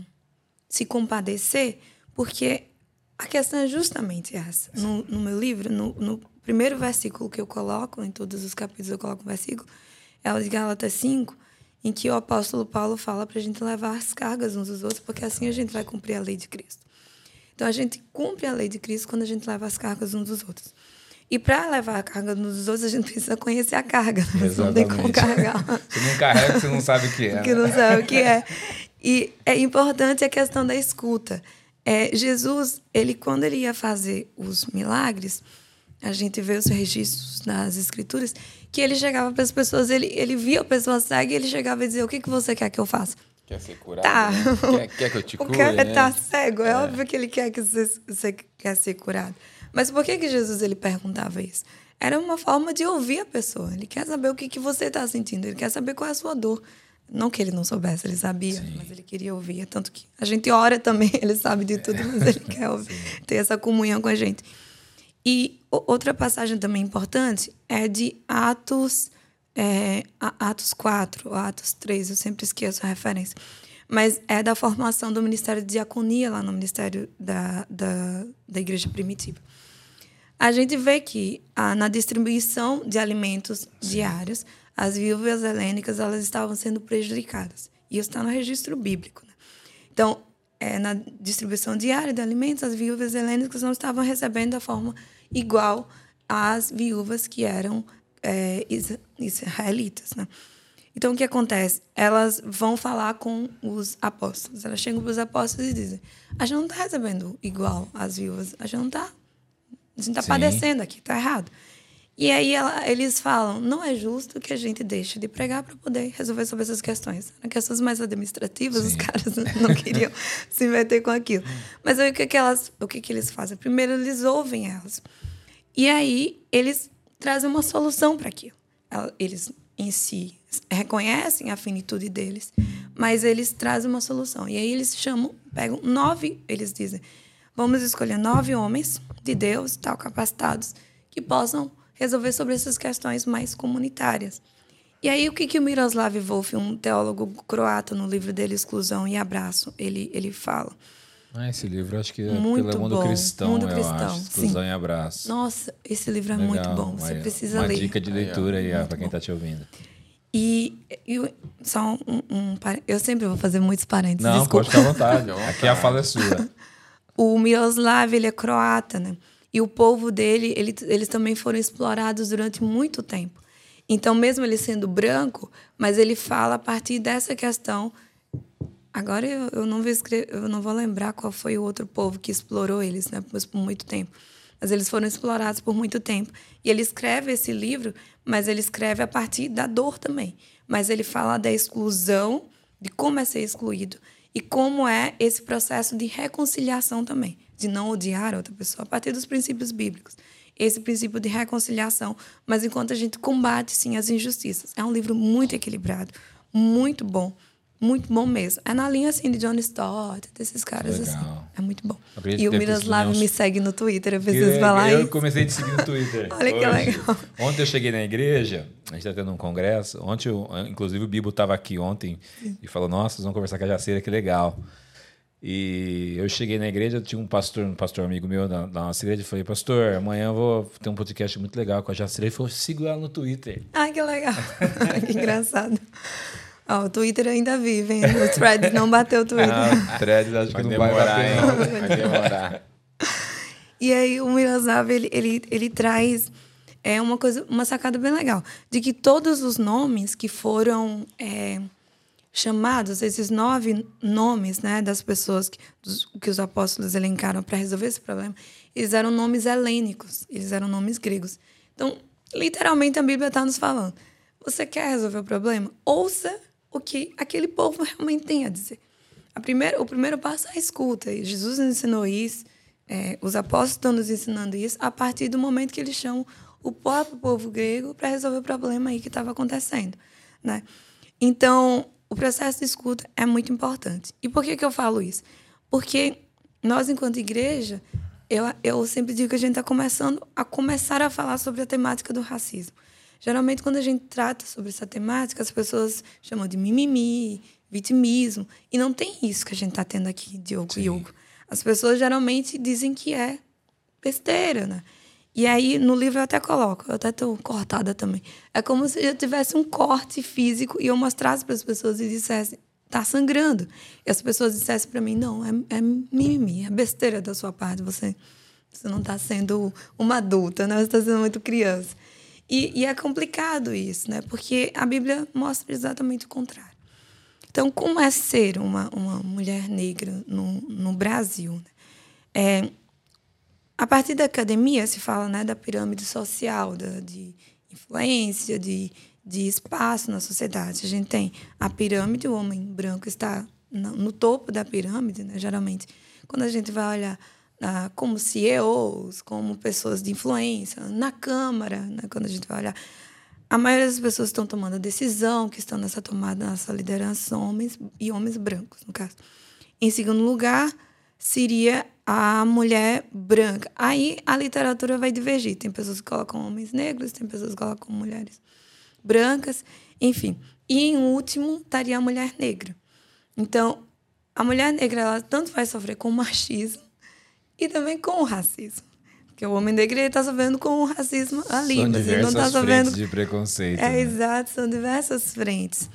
se compadecer, porque a questão é justamente essa. No, no meu livro, no, no, primeiro versículo que eu coloco, em todos os capítulos eu coloco um versículo, é o de Gálatas 5, em que o apóstolo Paulo fala para a gente levar as cargas uns dos outros, porque assim a gente vai cumprir a lei de Cristo. Então a gente cumpre a lei de Cristo quando a gente leva as cargas uns dos outros. E para levar a carga dos outros, a gente precisa conhecer a carga. Né? Você não tem como carregar. você não carrega, você não sabe o que é. que não sabe o que é. E é importante a questão da escuta. É, Jesus, ele quando ele ia fazer os milagres, a gente vê os registros nas escrituras, que ele chegava para as pessoas, ele, ele via a pessoa cega e ele chegava e dizia: O que, que você quer que eu faça? Quer ser curado? Tá. Né? Quer, quer, que eu te cure? O cara né? tá cego, é, é, óbvio que ele quer que você, você quer ser curado. Mas por que, que Jesus ele perguntava isso? Era uma forma de ouvir a pessoa. Ele quer saber o que, que você está sentindo, ele quer saber qual é a sua dor. Não que ele não soubesse, ele sabia, Sim. mas ele queria ouvir. Tanto que a gente ora também, ele sabe de tudo, mas ele quer ouvir, ter essa comunhão com a gente. E outra passagem também importante é de Atos, é, Atos 4, Atos 3, eu sempre esqueço a referência mas é da formação do Ministério de Diaconia lá no Ministério da, da, da Igreja Primitiva. A gente vê que ah, na distribuição de alimentos Sim. diários, as viúvas helênicas elas estavam sendo prejudicadas. E isso está no registro bíblico. Né? Então, é, na distribuição diária de alimentos, as viúvas helênicas não estavam recebendo da forma igual às viúvas que eram é, israelitas. Né? Então, o que acontece? Elas vão falar com os apóstolos. Elas chegam para os apóstolos e dizem: a gente não está recebendo igual as viúvas, a gente não está. A gente está padecendo aqui, está errado. E aí ela, eles falam, não é justo que a gente deixe de pregar para poder resolver sobre essas questões. Eram questões mais administrativas, Sim. os caras não queriam se meter com aquilo. Mas aí o que, que elas, o que, que eles fazem? Primeiro eles ouvem elas. E aí eles trazem uma solução para aquilo. Eles em si reconhecem a finitude deles, mas eles trazem uma solução. E aí eles chamam, pegam nove, eles dizem, vamos escolher nove homens de Deus, tal capacitados, que possam resolver sobre essas questões mais comunitárias. E aí, o que, que o Miroslav Wolf, um teólogo croata, no livro dele, Exclusão e Abraço, ele, ele fala? Ah, esse livro acho que é muito pelo mundo bom. cristão, mundo cristão, acho. Exclusão sim. e Abraço. Nossa, esse livro é Legal. muito bom. Você uma, precisa uma ler. Uma dica de leitura aí, aí para quem está te ouvindo. E, e só um, um, Eu sempre vou fazer muitos parênteses. Não, desculpa. pode ficar à vontade. Aqui a fala é sua. o Miroslav, ele é croata, né? E o povo dele, ele, eles também foram explorados durante muito tempo. Então, mesmo ele sendo branco, mas ele fala a partir dessa questão. Agora eu, eu não vou escrever, eu não vou lembrar qual foi o outro povo que explorou eles, né, por, por muito tempo. Mas eles foram explorados por muito tempo. E ele escreve esse livro, mas ele escreve a partir da dor também. Mas ele fala da exclusão, de como é ser excluído e como é esse processo de reconciliação também de não odiar a outra pessoa a partir dos princípios bíblicos. Esse princípio de reconciliação, mas enquanto a gente combate, sim, as injustiças. É um livro muito equilibrado, muito bom. Muito bom mesmo. É na linha assim de John Stott, desses caras assim. Legal. assim. É muito bom. E o Miroslav me segue no Twitter, eu preciso falar eu isso. Eu comecei a te seguir no Twitter. Olha que legal. Ontem eu cheguei na igreja, a gente está tendo um congresso. Ontem, eu, inclusive, o Bibo estava aqui ontem e falou: Nossa, vocês vão conversar com a Jaceira, que legal. E eu cheguei na igreja, tinha um pastor, um pastor amigo meu da, da nossa igreja, e falei, pastor, amanhã eu vou ter um podcast muito legal com a Jacira. Ele falou, siga ela no Twitter. Ai, que legal. que engraçado. Oh, o Twitter ainda vive, hein? O Threads não bateu o Twitter. Ah, Threads acho vai que não demorar, vai bater. Hein? Vai demorar. E aí o Miroslav, ele, ele, ele traz é uma coisa, uma sacada bem legal, de que todos os nomes que foram... É, chamados, esses nove nomes né, das pessoas que, dos, que os apóstolos elencaram para resolver esse problema, eles eram nomes helênicos, eles eram nomes gregos. Então, literalmente, a Bíblia está nos falando: você quer resolver o problema? Ouça o que aquele povo realmente tem a dizer. A primeira, o primeiro passo é a escuta. Jesus nos ensinou isso, é, os apóstolos estão nos ensinando isso a partir do momento que eles chamam o próprio povo grego para resolver o problema aí que estava acontecendo. Né? Então, o processo de escuta é muito importante. E por que, que eu falo isso? Porque nós, enquanto igreja, eu, eu sempre digo que a gente está começando a começar a falar sobre a temática do racismo. Geralmente, quando a gente trata sobre essa temática, as pessoas chamam de mimimi, vitimismo. E não tem isso que a gente está tendo aqui, Diogo Sim. e Hugo. As pessoas geralmente dizem que é besteira, né? E aí, no livro eu até coloco, eu até estou cortada também. É como se eu tivesse um corte físico e eu mostrasse para as pessoas e dissesse, tá sangrando. E as pessoas dissessem para mim, não, é, é mimimi, é besteira da sua parte, você, você não está sendo uma adulta, né? você está sendo muito criança. E, e, é complicado isso, né? Porque a Bíblia mostra exatamente o contrário. Então, como é ser uma, uma mulher negra no, no Brasil? Né? É, a partir da academia se fala né, da pirâmide social, da, de influência, de, de espaço na sociedade. A gente tem a pirâmide, o homem branco está no, no topo da pirâmide, né, geralmente. Quando a gente vai olhar ah, como CEOs, como pessoas de influência, na Câmara, né, quando a gente vai olhar, a maioria das pessoas que estão tomando a decisão, que estão nessa tomada, nessa liderança, são homens e homens brancos, no caso. Em segundo lugar, seria a mulher branca. Aí a literatura vai divergir. Tem pessoas que colocam homens negros, tem pessoas que colocam mulheres brancas, enfim. E em último estaria a mulher negra. Então, a mulher negra ela tanto vai sofrer com o machismo e também com o racismo. Porque o homem negro está sofrendo com o racismo ali, são mas ele não está sofrendo de preconceito. É né? exato, são diversas frentes.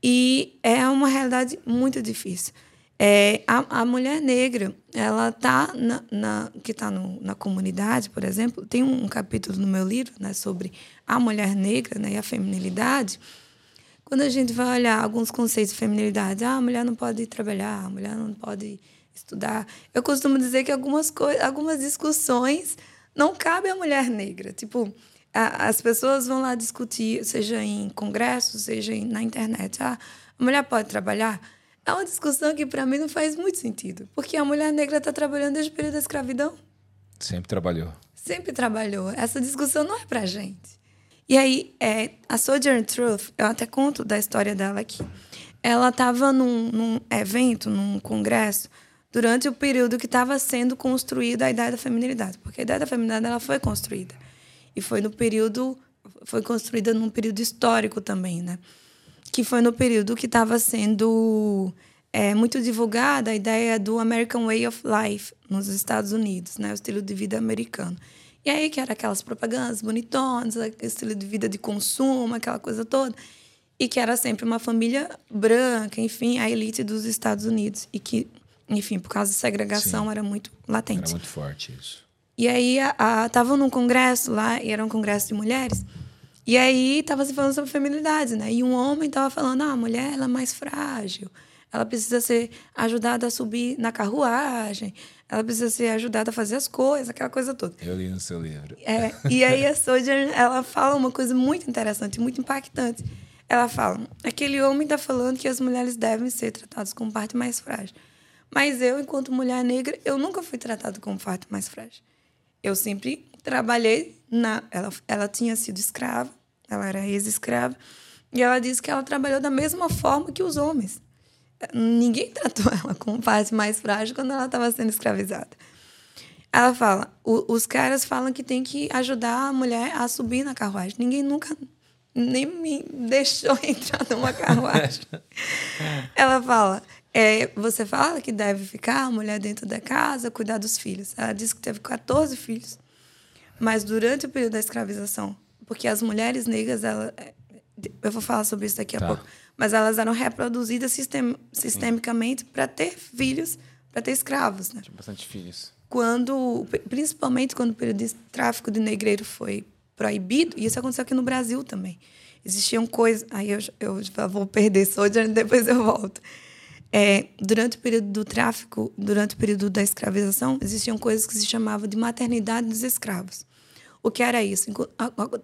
E é uma realidade muito difícil. É, a, a mulher negra, ela tá na, na que está na comunidade, por exemplo, tem um, um, capítulo no meu livro né, sobre a mulher negra né, e a feminilidade. Quando a gente vai olhar alguns conceitos de feminilidade, ah, a mulher não pode trabalhar, a mulher não pode estudar. Eu costumo dizer que algumas, algumas discussões não cabem à mulher negra. Tipo, as pessoas vão lá discutir, seja em congressos, seja na internet. Ah, a mulher pode trabalhar? É uma discussão que para mim não faz muito sentido, porque a mulher negra está trabalhando desde o período da escravidão. Sempre trabalhou. Sempre trabalhou. Essa discussão não é para gente. E aí, é, a Sojourner Truth, eu até conto da história dela aqui. Ela estava num, num evento, num congresso, durante o período que estava sendo construída a ideia da feminilidade, porque a ideia da feminilidade ela foi construída e foi no período foi construída num período histórico também, né? Que foi no período que estava sendo é, muito divulgada a ideia do American Way of Life nos Estados Unidos, né? O estilo de vida americano. E aí que era aquelas propagandas bonitonas, estilo de vida de consumo, aquela coisa toda. E que era sempre uma família branca, enfim, a elite dos Estados Unidos. E que, enfim, por causa da segregação, Sim. era muito latente. Era muito forte isso. E aí, estavam num congresso lá, e era um congresso de mulheres, e aí estava se falando sobre feminilidade, né? E um homem estava falando, ah, a mulher ela é mais frágil, ela precisa ser ajudada a subir na carruagem, ela precisa ser ajudada a fazer as coisas, aquela coisa toda. Eu li no seu livro. É, e aí a Sojourner, ela fala uma coisa muito interessante, muito impactante. Ela fala, aquele homem está falando que as mulheres devem ser tratadas como parte mais frágil. Mas eu, enquanto mulher negra, eu nunca fui tratada como parte mais frágil eu sempre trabalhei na. Ela, ela tinha sido escrava, ela era ex-escrava, e ela disse que ela trabalhou da mesma forma que os homens. Ninguém tratou ela como parte mais frágil quando ela estava sendo escravizada. Ela fala: os caras falam que tem que ajudar a mulher a subir na carruagem. Ninguém nunca nem me deixou entrar numa carruagem. ela fala: é, você fala que deve ficar a mulher dentro da casa, cuidar dos filhos. Ela disse que teve 14 filhos. Mas durante o período da escravização, porque as mulheres negras, ela, é, eu vou falar sobre isso daqui a tá. pouco, mas elas eram reproduzidas sistem, sistemicamente para ter filhos, para ter escravos. Né? Tinha bastante filhos. Quando, principalmente quando o período de tráfico de negreiro foi proibido, e isso aconteceu aqui no Brasil também. Existiam coisas. Aí eu, eu vou perder Soldier, depois eu volto. É, durante o período do tráfico, durante o período da escravização, existiam coisas que se chamavam de maternidade dos escravos. O que era isso?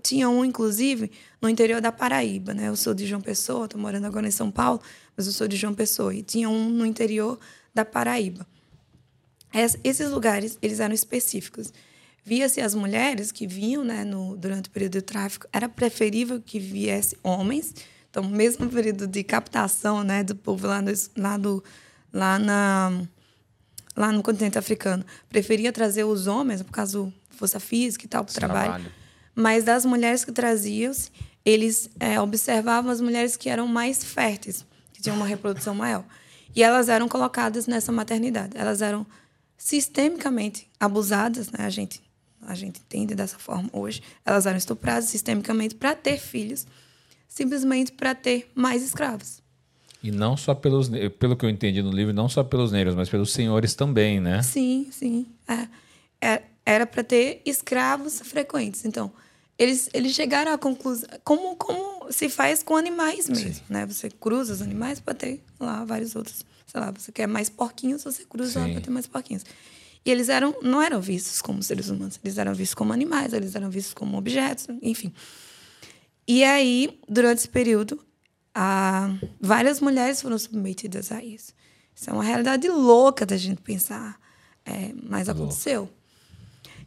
Tinha um, inclusive, no interior da Paraíba. Né? Eu sou de João Pessoa, estou morando agora em São Paulo, mas eu sou de João Pessoa. E tinha um no interior da Paraíba. Esses lugares, eles eram específicos. Via-se as mulheres que vinham né, no, durante o período do tráfico, era preferível que viesse homens, então, mesmo período de captação né, do povo lá, no, lá, do, lá, na, lá no continente africano, preferia trazer os homens, por causa da força física e tal, para o trabalho. trabalho. Mas das mulheres que traziam, eles é, observavam as mulheres que eram mais férteis, que tinham uma reprodução maior. E elas eram colocadas nessa maternidade. Elas eram sistemicamente abusadas, né? a, gente, a gente entende dessa forma hoje. Elas eram estupradas sistemicamente para ter filhos simplesmente para ter mais escravos. E não só pelos, pelo que eu entendi no livro, não só pelos negros, mas pelos senhores também, né? Sim, sim. É, é, era para ter escravos frequentes. Então, eles, eles chegaram à conclusão como, como se faz com animais mesmo, sim. né? Você cruza os animais para ter lá vários outros. Sei lá, você quer mais porquinhos, você cruza sim. lá para ter mais porquinhos. E eles eram, não eram vistos como seres humanos, eles eram vistos como animais, eles eram vistos como objetos, enfim. E aí, durante esse período, ah, várias mulheres foram submetidas a isso. Isso é uma realidade louca da gente pensar, é, mas aconteceu.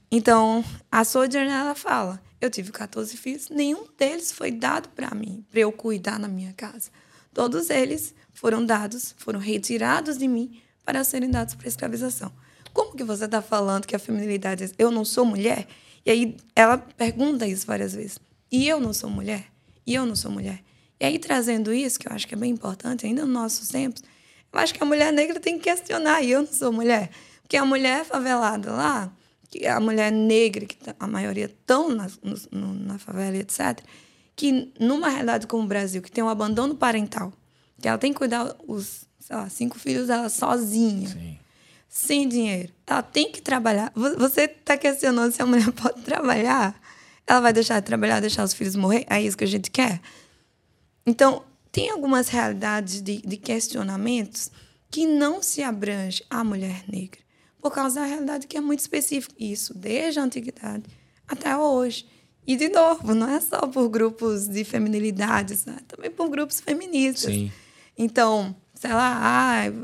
Então, a Sojourner, ela fala, eu tive 14 filhos, nenhum deles foi dado para mim, para eu cuidar na minha casa. Todos eles foram dados, foram retirados de mim para serem dados para escravização. Como que você está falando que a feminilidade, eu não sou mulher? E aí ela pergunta isso várias vezes. E eu não sou mulher. E eu não sou mulher. E aí, trazendo isso, que eu acho que é bem importante, ainda nos nossos tempos, eu acho que a mulher negra tem que questionar, e eu não sou mulher. Porque a mulher favelada lá, que a mulher negra, que tá, a maioria estão na, no, na favela, etc., que numa realidade como o Brasil, que tem um abandono parental, que ela tem que cuidar os sei lá, cinco filhos dela sozinha, Sim. sem dinheiro, ela tem que trabalhar. Você está questionando se a mulher pode trabalhar? Ela vai deixar de trabalhar, deixar os filhos morrer? É isso que a gente quer? Então, tem algumas realidades de, de questionamentos que não se abrange à mulher negra, por causa da realidade que é muito específica. Isso desde a antiguidade até hoje. E, de novo, não é só por grupos de feminilidades, né? também por grupos feministas. Sim. Então, sei lá,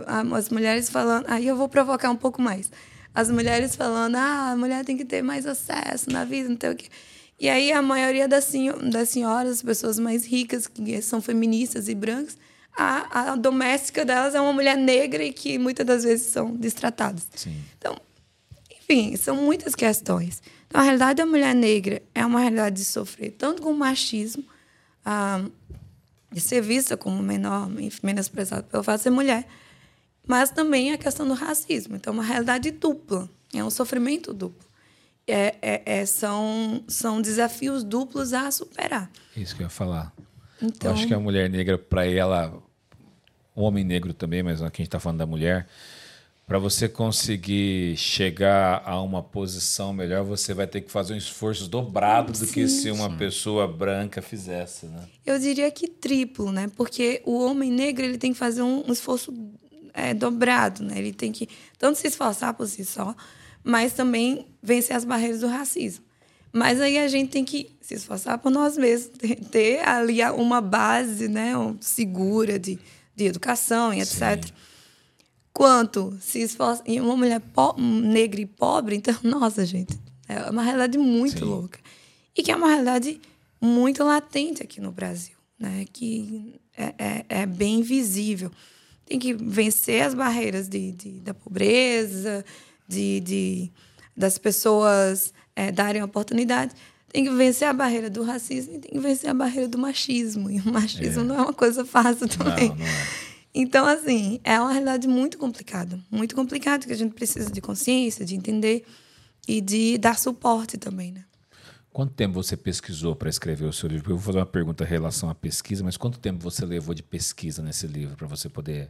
ah, as mulheres falando. Aí eu vou provocar um pouco mais. As mulheres falando, ah, a mulher tem que ter mais acesso na vida, não tem o quê. E aí a maioria das, das senhoras, pessoas mais ricas, que são feministas e brancas, a, a doméstica delas é uma mulher negra e que muitas das vezes são destratadas. Sim. Então, enfim, são muitas questões. Então, a realidade da mulher negra é uma realidade de sofrer tanto com o machismo, ah, de ser vista como menor, menosprezada pelo fato de ser mulher, mas também a questão do racismo. Então, é uma realidade dupla, é um sofrimento duplo. É, é, é, são, são desafios duplos a superar. Isso que eu ia falar. Então, eu acho que a mulher negra, para ela, o homem negro também, mas aqui a gente está falando da mulher, para você conseguir chegar a uma posição melhor, você vai ter que fazer um esforço dobrado do que se uma pessoa branca fizesse, né? Eu diria que triplo, né? Porque o homem negro ele tem que fazer um, esforço é, dobrado, né? Ele tem que tanto se esforçar por si só, mas também vencer as barreiras do racismo. Mas aí a gente tem que se esforçar por nós mesmos, ter ali uma base, né, segura de, de educação e etc. Sim quanto se esforça em uma mulher negra e pobre, então, nossa, gente, é uma realidade muito Sim. louca. E que é uma realidade muito latente aqui no Brasil, né? Que é, é, é bem visível. Tem que vencer as barreiras de, de da pobreza, de, de das pessoas é, darem oportunidade. Tem que vencer a barreira do racismo e tem que vencer a barreira do machismo. E o machismo é. não é uma coisa fácil também. Não, não é. Então, assim, é uma realidade muito complicada. Muito complicada, que a gente precisa de consciência, de entender e de dar suporte também, né? Quanto tempo você pesquisou para escrever o seu livro? Eu vou fazer uma pergunta em relação à pesquisa, mas quanto tempo você levou de pesquisa nesse livro para você poder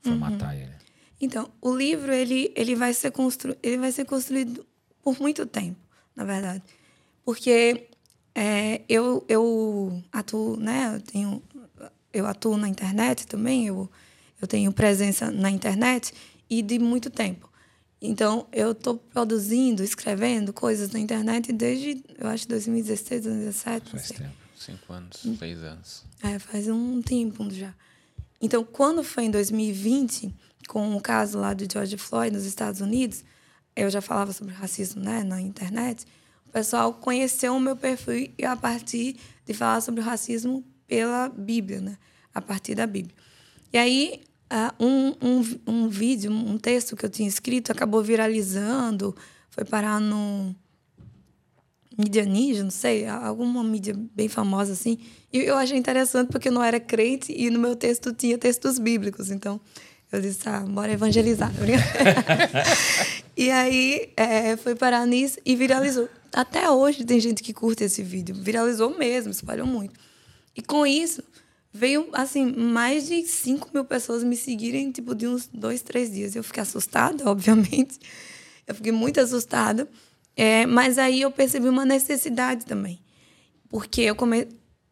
formatar uhum. ele? Então, o livro ele, ele, vai ser constru... ele vai ser construído por muito tempo, na verdade. Porque é, eu, eu atuo, né? Eu tenho eu atuo na internet também, eu, eu tenho presença na internet e de muito tempo. Então, eu estou produzindo, escrevendo coisas na internet desde, eu acho, 2016, 2017. Faz tempo. Cinco anos, hum. seis anos. É, faz um tempo já. Então, quando foi em 2020, com o caso lá do George Floyd nos Estados Unidos, eu já falava sobre racismo né, na internet, o pessoal conheceu o meu perfil a partir de falar sobre o racismo pela Bíblia, né? a partir da Bíblia. E aí, uh, um, um, um vídeo, um texto que eu tinha escrito acabou viralizando, foi parar no mídia ninja, não sei, alguma mídia bem famosa assim. E eu achei interessante porque eu não era crente e no meu texto tinha textos bíblicos. Então, eu disse, ah, bora evangelizar. e aí é, foi parar nisso e viralizou. Até hoje tem gente que curte esse vídeo. Viralizou mesmo, espalhou muito. E com isso, veio, assim, mais de 5 mil pessoas me seguirem, tipo, de uns dois, três dias. Eu fiquei assustada, obviamente. Eu fiquei muito assustada. É, mas aí eu percebi uma necessidade também. Porque eu.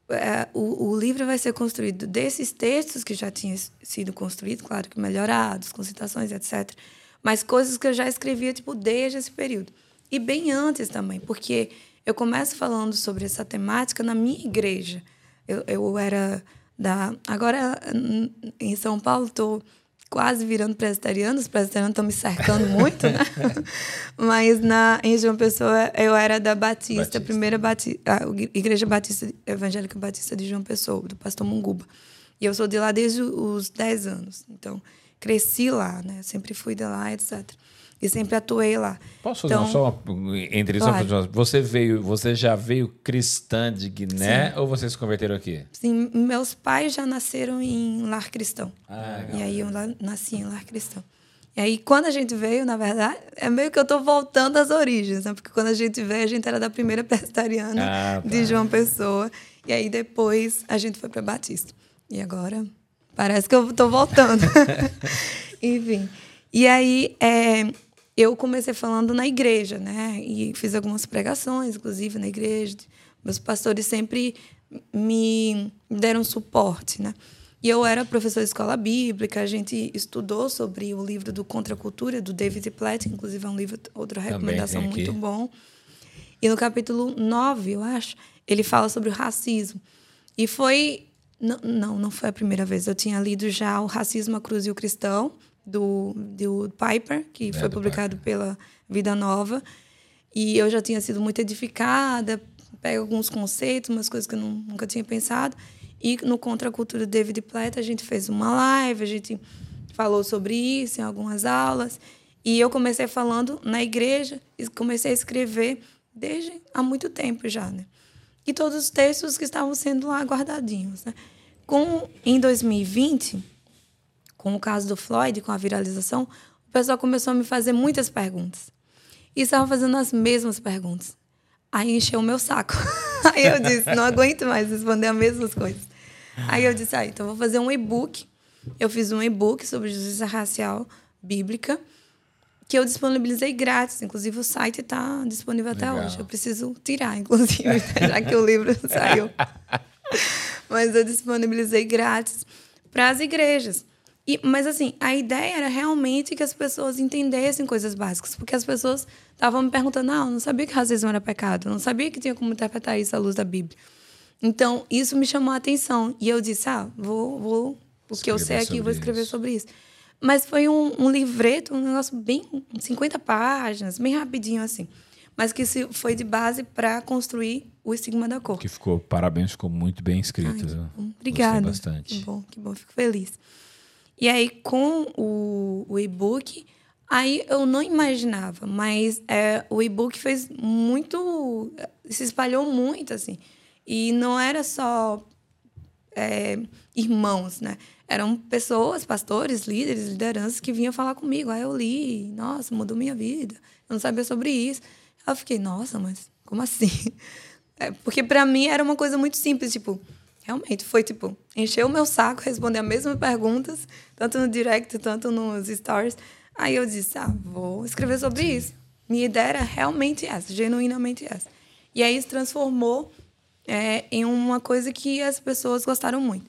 É, o, o, livro vai ser construído desses textos que já tinham sido construídos, claro que melhorados, com citações, etc. Mas coisas que eu já escrevia, tipo, desde esse período. E bem antes também, porque eu começo falando sobre essa temática na minha igreja. Eu, eu era da. Agora, em São Paulo, estou quase virando presbiteriano, os presbiterianos estão me cercando muito, né? Mas na, em João Pessoa, eu era da Batista, Batista. primeira Batista, a Igreja Batista, Evangélica Batista de João Pessoa, do pastor Munguba. E eu sou de lá desde os 10 anos. Então, cresci lá, né? Sempre fui de lá, etc e sempre atuei lá. Posso fazer então, só uma entre claro. Você veio, você já veio cristã de Guiné Sim. ou vocês se converteram aqui? Sim, meus pais já nasceram em lar cristão. Ah, legal. E aí eu nasci em lar cristão. E aí, quando a gente veio, na verdade, é meio que eu estou voltando às origens, né? Porque quando a gente veio, a gente era da primeira presbiteriana ah, tá. de João Pessoa. E aí, depois, a gente foi para Batista. E agora, parece que eu estou voltando. Enfim. E aí, é, eu comecei falando na igreja, né? E fiz algumas pregações, inclusive, na igreja. Meus pastores sempre me deram suporte, né? E eu era professora de escola bíblica, a gente estudou sobre o livro do Contra a Cultura, do David Platt, inclusive é um livro, outra recomendação muito bom. E no capítulo 9, eu acho, ele fala sobre o racismo. E foi. Não, não, não foi a primeira vez. Eu tinha lido já O Racismo, a Cruz e o Cristão, do, do Piper, que é, foi publicado Piper. pela Vida Nova. E eu já tinha sido muito edificada, pego alguns conceitos, umas coisas que eu nunca tinha pensado. E no Contra a Cultura David Platt, a gente fez uma live, a gente falou sobre isso em algumas aulas. E eu comecei falando na igreja e comecei a escrever desde há muito tempo já, né? E todos os textos que estavam sendo lá guardadinhos, né? Com, em 2020, com o caso do Floyd, com a viralização, o pessoal começou a me fazer muitas perguntas. E estavam fazendo as mesmas perguntas. Aí encheu o meu saco. Aí eu disse, não aguento mais responder as mesmas coisas. Aí eu disse, ah, então vou fazer um e-book. Eu fiz um e-book sobre justiça racial bíblica que eu disponibilizei grátis. Inclusive, o site está disponível Legal. até hoje. Eu preciso tirar, inclusive, já que o livro saiu. Mas eu disponibilizei grátis para as igrejas. E, mas, assim, a ideia era realmente que as pessoas entendessem coisas básicas. Porque as pessoas estavam me perguntando, não, não sabia que racismo era pecado. Não sabia que tinha como interpretar isso à luz da Bíblia. Então, isso me chamou a atenção. E eu disse, ah, vou, vou o que eu sei aqui, vou escrever isso. sobre isso. Mas foi um, um, livreto, um negócio bem. 50 páginas, bem rapidinho assim. Mas que foi de base para construir o estigma da cor. Que ficou, parabéns, ficou muito bem escrito. Ai, obrigada. Gostei bastante. Que bom, que bom, fico feliz. E aí, com o, o e-book, aí eu não imaginava, mas é, o e-book fez muito. se espalhou muito, assim. E não era só é, irmãos, né? Eram pessoas, pastores, líderes, lideranças que vinham falar comigo. Aí eu li, nossa, mudou minha vida. Eu não sabia sobre isso. Aí eu fiquei, nossa, mas como assim? É, porque para mim era uma coisa muito simples, tipo, realmente foi tipo, encher o meu saco, responder as mesmas perguntas, tanto no direct, tanto nos stories. Aí eu disse, ah, vou escrever sobre isso. Minha ideia era realmente essa, genuinamente essa. E aí se transformou é, em uma coisa que as pessoas gostaram muito.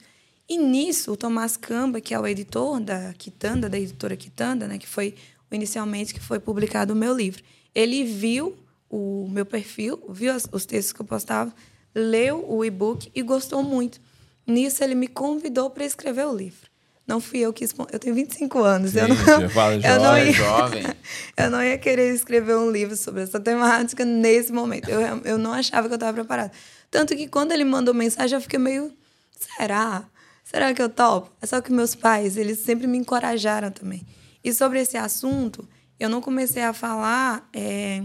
E nisso, o Tomás Camba, que é o editor da Quitanda, da editora Quitanda, né, que foi inicialmente que foi publicado o meu livro, ele viu o meu perfil, viu os textos que eu postava, leu o e-book e gostou muito. Nisso, ele me convidou para escrever o livro. Não fui eu que expon... Eu tenho 25 anos. Gente, eu não, eu jovem, eu não ia, jovem. eu não ia querer escrever um livro sobre essa temática nesse momento. Eu, eu não achava que eu estava preparada. Tanto que quando ele mandou mensagem, eu fiquei meio. Será? Será que eu topo? É só que meus pais, eles sempre me encorajaram também. E sobre esse assunto, eu não comecei a falar. É...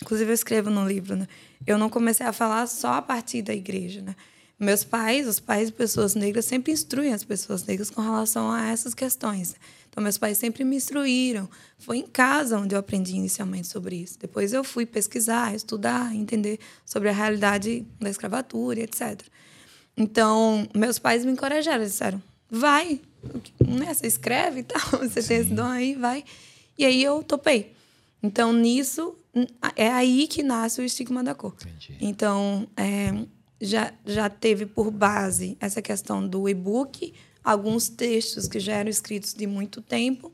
Inclusive, eu escrevo no livro, né? Eu não comecei a falar só a partir da igreja, né? Meus pais, os pais de pessoas negras, sempre instruem as pessoas negras com relação a essas questões. Então, meus pais sempre me instruíram. Foi em casa onde eu aprendi inicialmente sobre isso. Depois eu fui pesquisar, estudar, entender sobre a realidade da escravatura, etc. Então, meus pais me encorajaram, disseram: vai, né? você escreve e tal, você Sim. tem esse dom aí, vai. E aí eu topei. Então, nisso, é aí que nasce o estigma da cor. Entendi. Então, é, já, já teve por base essa questão do e-book, alguns textos que já eram escritos de muito tempo,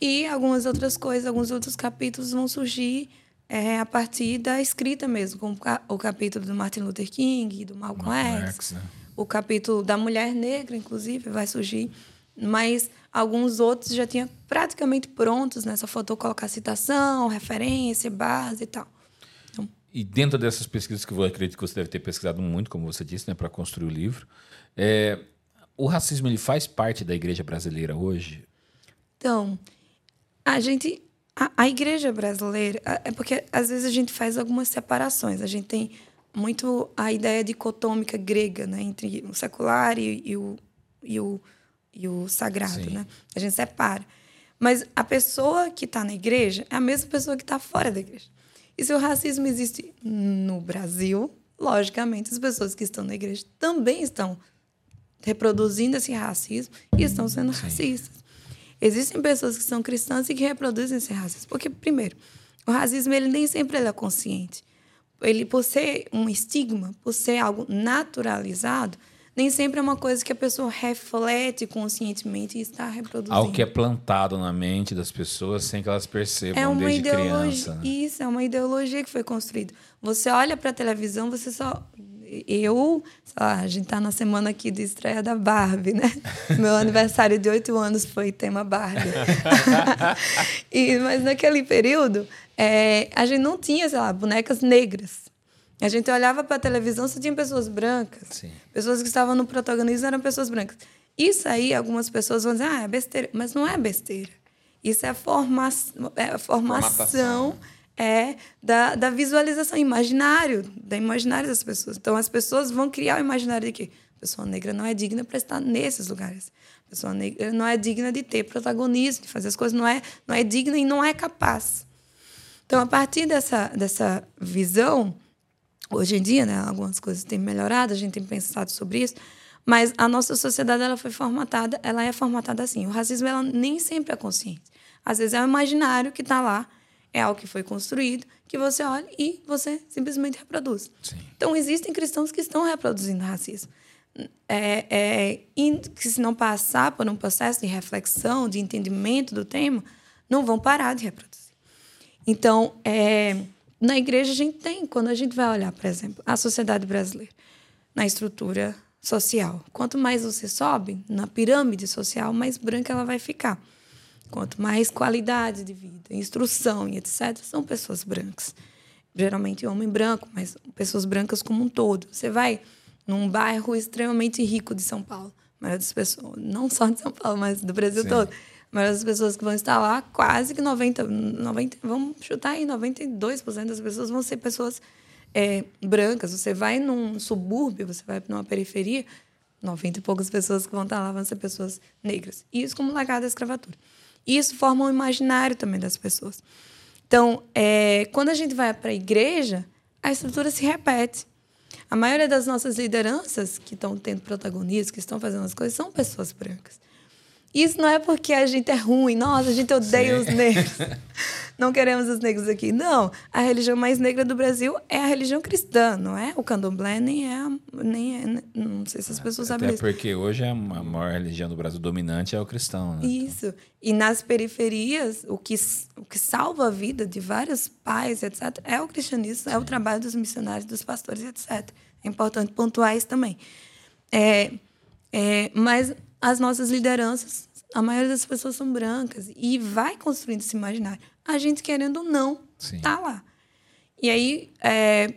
e algumas outras coisas, alguns outros capítulos vão surgir é, a partir da escrita mesmo, como o capítulo do Martin Luther King, do Malcolm, Malcolm X, X né? o capítulo da mulher negra, inclusive, vai surgir. Mas alguns outros já tinha praticamente prontos, né? Só faltou colocar citação, referência, base e tal. E dentro dessas pesquisas que eu acredito que você deve ter pesquisado muito, como você disse, né, para construir o livro, é, o racismo ele faz parte da igreja brasileira hoje? Então, a gente. A, a igreja brasileira. É porque às vezes a gente faz algumas separações. A gente tem muito a ideia dicotômica grega, né, entre o secular e, e o, e, o, e o sagrado. Né? A gente separa. Mas a pessoa que está na igreja é a mesma pessoa que está fora da igreja. E se o racismo existe no Brasil, logicamente as pessoas que estão na igreja também estão reproduzindo esse racismo e estão sendo Sim. racistas. Existem pessoas que são cristãs e que reproduzem esse racismo. Porque, primeiro, o racismo ele nem sempre ele é consciente. Ele, por ser um estigma, por ser algo naturalizado, nem sempre é uma coisa que a pessoa reflete conscientemente e está reproduzindo. Algo que é plantado na mente das pessoas sem que elas percebam é uma desde ideologia, criança. Né? Isso, é uma ideologia que foi construída. Você olha para a televisão, você só eu, lá, a gente tá na semana aqui de estreia da Barbie, né? Meu aniversário de oito anos foi tema Barbie. e, mas naquele período, é, a gente não tinha, sei lá, bonecas negras. A gente olhava para a televisão, só tinha pessoas brancas. Sim. Pessoas que estavam no protagonismo eram pessoas brancas. Isso aí, algumas pessoas vão dizer, ah, é besteira. Mas não é besteira. Isso é, forma é formação é da, da visualização, imaginário, da imaginário das pessoas. Então, as pessoas vão criar o imaginário de que a pessoa negra não é digna para estar nesses lugares. A pessoa negra não é digna de ter protagonismo, de fazer as coisas, não é, não é digna e não é capaz. Então, a partir dessa, dessa visão, hoje em dia, né, algumas coisas têm melhorado, a gente tem pensado sobre isso, mas a nossa sociedade ela foi formatada, ela é formatada assim. O racismo ela nem sempre é consciente. Às vezes é o imaginário que está lá, é algo que foi construído, que você olha e você simplesmente reproduz. Sim. Então, existem cristãos que estão reproduzindo racismo. É, é, que se não passar por um processo de reflexão, de entendimento do tema, não vão parar de reproduzir. Então, é, na igreja a gente tem, quando a gente vai olhar, por exemplo, a sociedade brasileira, na estrutura social, quanto mais você sobe na pirâmide social, mais branca ela vai ficar. Quanto mais qualidade de vida, instrução e etc., são pessoas brancas. Geralmente homem branco, mas pessoas brancas como um todo. Você vai num bairro extremamente rico de São Paulo. A maioria das pessoas, não só de São Paulo, mas do Brasil Sim. todo. A maioria das pessoas que vão estar lá, quase que 90, 90 vamos chutar aí, 92% das pessoas vão ser pessoas é, brancas. Você vai num subúrbio, você vai numa periferia, 90 e poucas pessoas que vão estar lá vão ser pessoas negras. Isso como legado da escravatura. Isso forma um imaginário também das pessoas. Então, é, quando a gente vai para a igreja, a estrutura se repete. A maioria das nossas lideranças que estão tendo protagonismo, que estão fazendo as coisas, são pessoas brancas. Isso não é porque a gente é ruim, nossa, a gente odeia Sim. os negros. não queremos os negros aqui. Não, a religião mais negra do Brasil é a religião cristã, não é o candomblé, nem é, nem é não sei se as pessoas Até sabem Até porque hoje é a maior religião do Brasil dominante é o cristão, né? Isso. E nas periferias, o que, o que salva a vida de vários pais, etc., é o cristianismo, Sim. é o trabalho dos missionários, dos pastores, etc. É importante pontuar isso também. É, é, mas as nossas lideranças, a maioria das pessoas são brancas e vai construindo esse imaginário. A gente, querendo ou não, Sim. tá lá. E aí é,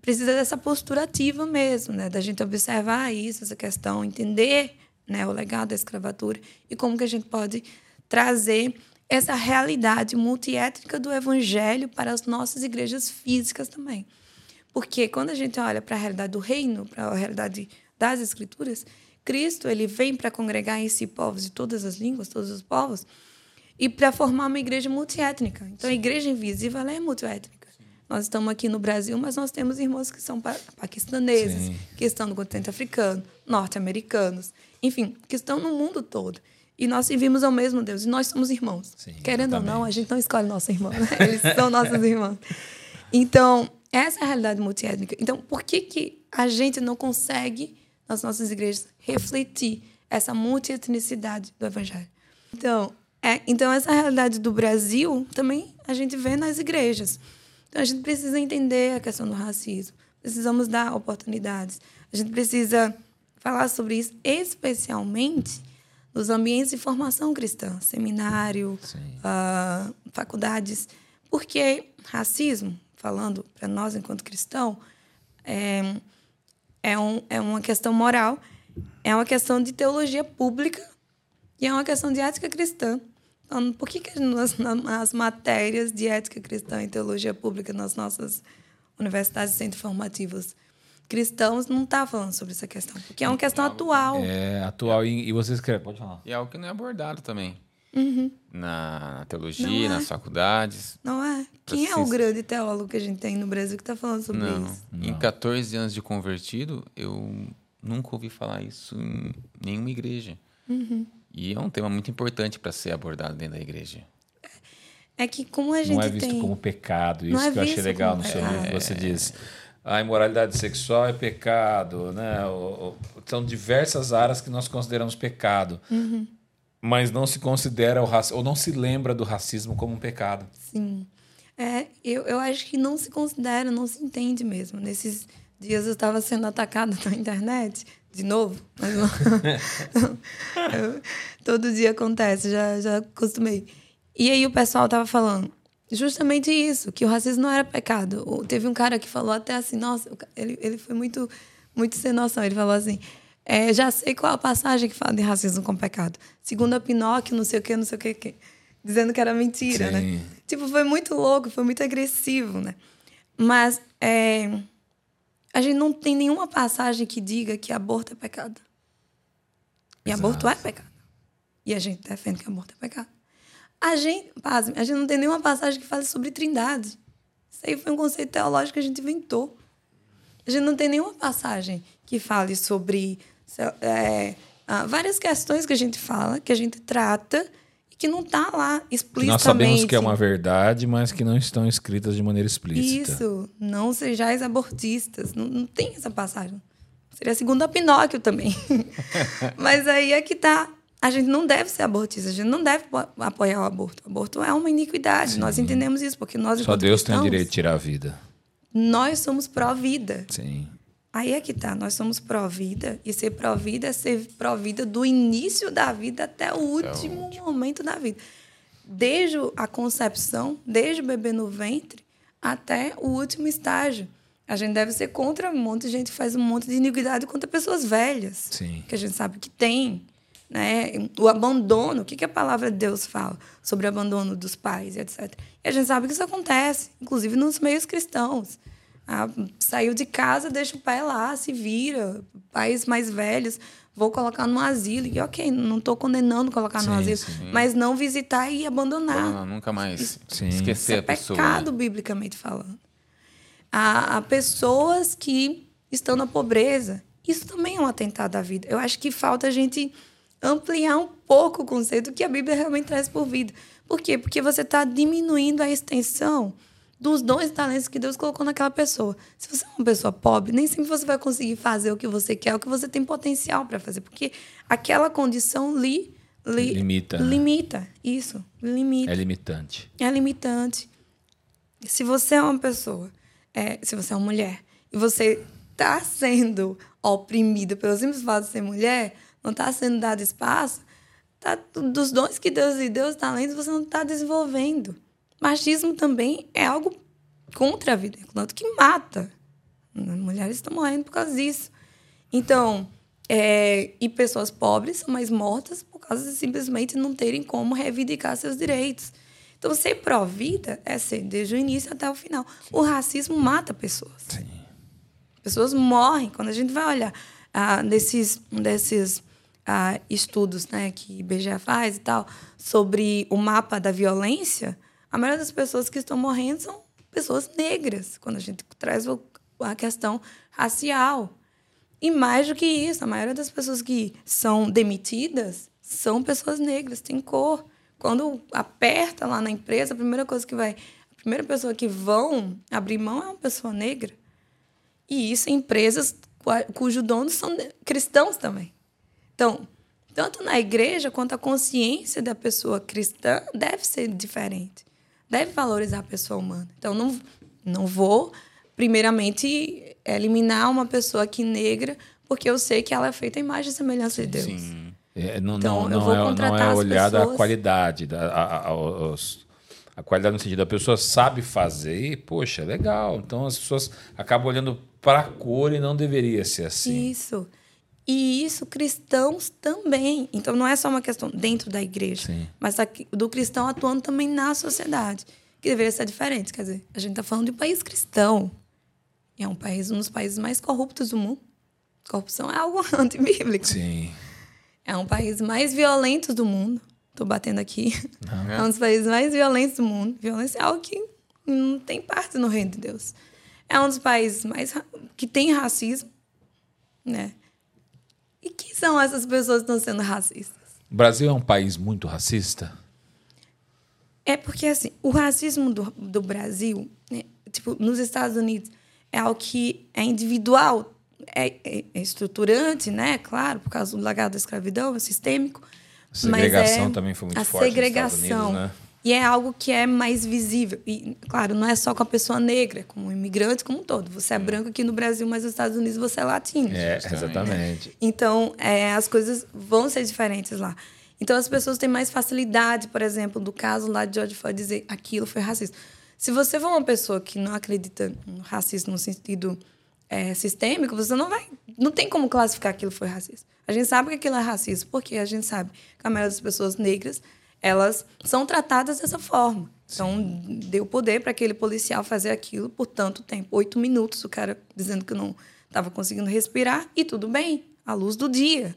precisa dessa postura ativa mesmo, né? Da gente observar isso, essa questão, entender né, o legado da escravatura e como que a gente pode trazer essa realidade multiétnica do evangelho para as nossas igrejas físicas também. Porque quando a gente olha para a realidade do reino, para a realidade das escrituras, Cristo ele vem para congregar em si povos de todas as línguas, todos os povos, e para formar uma igreja multiétnica. Então, a igreja invisível ela é multiétnica. Sim. Nós estamos aqui no Brasil, mas nós temos irmãos que são paquistaneses, Sim. que estão no continente africano, norte-americanos, enfim, que estão no mundo todo. E nós servimos ao mesmo Deus, e nós somos irmãos. Sim, Querendo exatamente. ou não, a gente não escolhe nosso irmão, né? eles são nossos irmãos. Então, essa é a realidade multiétnica. Então, por que, que a gente não consegue nas nossas igrejas refletir essa multietnicidade do evangelho. Então, é, então essa realidade do Brasil também a gente vê nas igrejas. Então a gente precisa entender a questão do racismo, precisamos dar oportunidades. A gente precisa falar sobre isso, especialmente nos ambientes de formação cristã, seminário, uh, faculdades, porque racismo, falando para nós enquanto cristão, é, é, um, é uma questão moral, é uma questão de teologia pública e é uma questão de ética cristã. Então, por que, que nas, nas matérias de ética cristã e teologia pública nas nossas universidades e centros formativos cristãos não está falando sobre essa questão? Porque é uma questão atual. É atual e, e vocês querem, pode falar. E é algo que não é abordado também. Uhum. Na teologia, é. nas faculdades. Não é? Quem é o grande teólogo que a gente tem no Brasil que está falando sobre não. isso? Não. Em 14 anos de convertido, eu nunca ouvi falar isso em nenhuma igreja. Uhum. E é um tema muito importante para ser abordado dentro da igreja. É que como a gente Não é visto tem... como pecado. Isso é que eu achei legal no seu livro. Você diz a imoralidade sexual é pecado, né? O, o, são diversas áreas que nós consideramos pecado. Uhum. Mas não se considera o racismo, ou não se lembra do racismo como um pecado. Sim. É, eu, eu acho que não se considera, não se entende mesmo. Nesses dias eu estava sendo atacada na internet, de novo, mas não. eu, todo dia acontece, já, já acostumei. E aí o pessoal estava falando justamente isso, que o racismo não era pecado. Teve um cara que falou até assim, nossa, ele, ele foi muito, muito sem noção. Ele falou assim, é, já sei qual a passagem que fala de racismo com pecado. Segundo a Pinóquio, não sei o que, não sei o que, que dizendo que era mentira, né? Sim. né? Tipo, foi muito louco, foi muito agressivo, né? Mas é, a gente não tem nenhuma passagem que diga que aborto é pecado. E Exato. aborto é pecado. E a gente defende que aborto é pecado. A gente, pasme, a gente não tem nenhuma passagem que fale sobre trindade. Isso aí foi um conceito teológico que a gente inventou. A gente não tem nenhuma passagem que fale sobre é, várias questões que a gente fala, que a gente trata e que não está lá explicitamente. nós sabemos que é uma verdade, mas que não estão escritas de maneira explícita. Isso. Não sejais abortistas. Não, não tem essa passagem. Seria segundo a Pinóquio também. mas aí é que está a gente não deve ser abortista, a gente não deve apoiar o aborto. O aborto é uma iniquidade. Sim. Nós entendemos isso, porque nós. Só Deus tem o direito de tirar a vida. Nós somos pró-vida. Sim. Aí é que tá, nós somos pró-vida, e ser pró-vida é ser pró-vida do início da vida até o último é momento da vida. Desde a concepção, desde o bebê no ventre, até o último estágio. A gente deve ser contra um monte de gente faz um monte de iniquidade contra pessoas velhas. Sim. Que a gente sabe que tem né? O abandono, o que, que a palavra de Deus fala sobre o abandono dos pais, etc. E a gente sabe que isso acontece, inclusive nos meios cristãos. Ah, saiu de casa, deixa o pai lá, se vira. Pais mais velhos, vou colocar no asilo. E ok, não estou condenando colocar sim, no asilo, sim. mas não visitar e abandonar. Não, nunca mais isso, esquecer isso é a pessoa. É pecado, biblicamente falando. Há, há pessoas que estão na pobreza. Isso também é um atentado à vida. Eu acho que falta a gente ampliar um pouco o conceito que a Bíblia realmente traz por vida. Por quê? Porque você está diminuindo a extensão dos dons e talentos que Deus colocou naquela pessoa. Se você é uma pessoa pobre, nem sempre você vai conseguir fazer o que você quer, o que você tem potencial para fazer, porque aquela condição li, limita. Limita. Isso, limita. É limitante. É limitante. Se você é uma pessoa, é, se você é uma mulher, e você está sendo oprimida pelo simples fato de ser mulher, não está sendo dado espaço, tá, dos dons que Deus lhe deu, os talentos, você não está desenvolvendo. Machismo também é algo contra a vida, tanto que mata. Mulheres estão morrendo por causa disso. Então, é, e pessoas pobres são mais mortas por causa de simplesmente não terem como reivindicar seus direitos. Então, ser pró-vida é ser desde o início até o final. Sim. O racismo mata pessoas. Sim. Pessoas morrem. Quando a gente vai olhar ah, desses, desses ah, estudos né, que IBGE faz e tal, sobre o mapa da violência, a maioria das pessoas que estão morrendo são pessoas negras, quando a gente traz a questão racial. E mais do que isso, a maioria das pessoas que são demitidas são pessoas negras, têm cor. Quando aperta lá na empresa, a primeira coisa que vai. A primeira pessoa que vão abrir mão é uma pessoa negra. E isso em empresas cujos donos são cristãos também. Então, tanto na igreja quanto a consciência da pessoa cristã deve ser diferente. Deve valorizar a pessoa humana. Então, não, não vou, primeiramente, eliminar uma pessoa aqui negra porque eu sei que ela é feita à imagem e semelhança de Deus. Sim. É, não, então, não, não, é, não é olhada pessoas... a qualidade, da, a, a, os, a qualidade no sentido, a pessoa sabe fazer e, poxa, legal. Então as pessoas acabam olhando para a cor e não deveria ser assim. Isso. E isso cristãos também. Então não é só uma questão dentro da igreja, Sim. mas do cristão atuando também na sociedade, que deveria ser diferente. Quer dizer, a gente está falando de um país cristão. E é um país, um dos países mais corruptos do mundo. Corrupção é algo antibíblico. Sim. É um país mais violento do mundo. Estou batendo aqui. É um dos países mais violentos do mundo. Violência é algo que não tem parte no reino de Deus. É um dos países mais que tem racismo, né? Quem são essas pessoas que estão sendo racistas? O Brasil é um país muito racista? É porque, assim, o racismo do, do Brasil, né, tipo, nos Estados Unidos, é algo que é individual, é, é, é estruturante, né? Claro, por causa do legado da escravidão, é sistêmico. A segregação é também foi muito a forte segregação. nos Estados Unidos, né? E é algo que é mais visível. E, claro, não é só com a pessoa negra, como imigrante como um todo. Você é branco aqui no Brasil, mas nos Estados Unidos você é latino. É, exatamente. Então, é, as coisas vão ser diferentes lá. Então, as pessoas têm mais facilidade, por exemplo, do caso lá de George Floyd dizer aquilo foi racista. Se você for uma pessoa que não acredita no racismo no sentido é, sistêmico, você não vai, não tem como classificar aquilo foi racista. A gente sabe que aquilo é racista porque a gente sabe que a maioria das pessoas negras elas são tratadas dessa forma. Então, deu poder para aquele policial fazer aquilo por tanto tempo oito minutos o cara dizendo que não estava conseguindo respirar, e tudo bem, à luz do dia.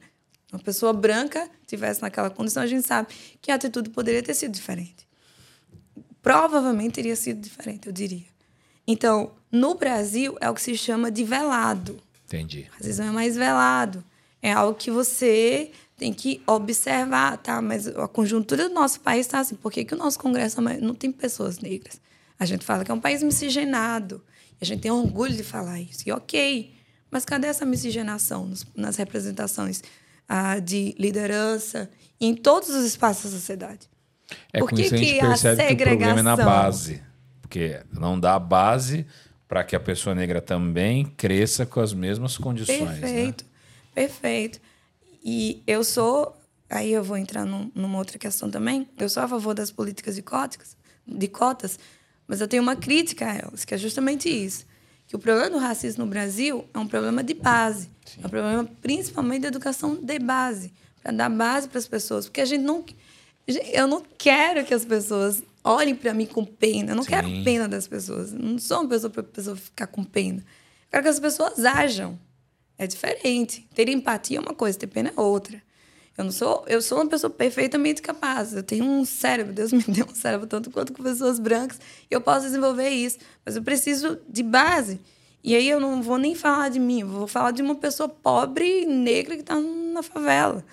Uma pessoa branca tivesse naquela condição, a gente sabe que a atitude poderia ter sido diferente. Provavelmente teria sido diferente, eu diria. Então, no Brasil, é o que se chama de velado. Entendi. Às vezes é mais velado. É algo que você tem que observar, tá? Mas a conjuntura do nosso país está assim. Por que, que o nosso Congresso não tem pessoas negras? A gente fala que é um país miscigenado. E a gente tem orgulho de falar isso. E ok. Mas cadê essa miscigenação nas representações ah, de liderança em todos os espaços da sociedade? É Por que, que a gente percebe a segregação... que o problema é na base. Porque não dá base para que a pessoa negra também cresça com as mesmas condições. Perfeito, né? perfeito. E eu sou, aí eu vou entrar num, numa outra questão também, eu sou a favor das políticas de cotas, de cotas, mas eu tenho uma crítica a elas, que é justamente isso. Que o problema do racismo no Brasil é um problema de base. Sim. É um problema principalmente da educação de base. Para dar base para as pessoas. Porque a gente não. Eu não quero que as pessoas olhem para mim com pena. Eu não Sim. quero pena das pessoas. Eu não sou uma pessoa para a pessoa ficar com pena. Eu quero que as pessoas ajam. É diferente. Ter empatia é uma coisa, ter pena é outra. Eu não sou, eu sou uma pessoa perfeitamente capaz. Eu tenho um cérebro, Deus me deu um cérebro tanto quanto com pessoas brancas, e eu posso desenvolver isso, mas eu preciso de base. E aí eu não vou nem falar de mim, vou falar de uma pessoa pobre negra que está na favela.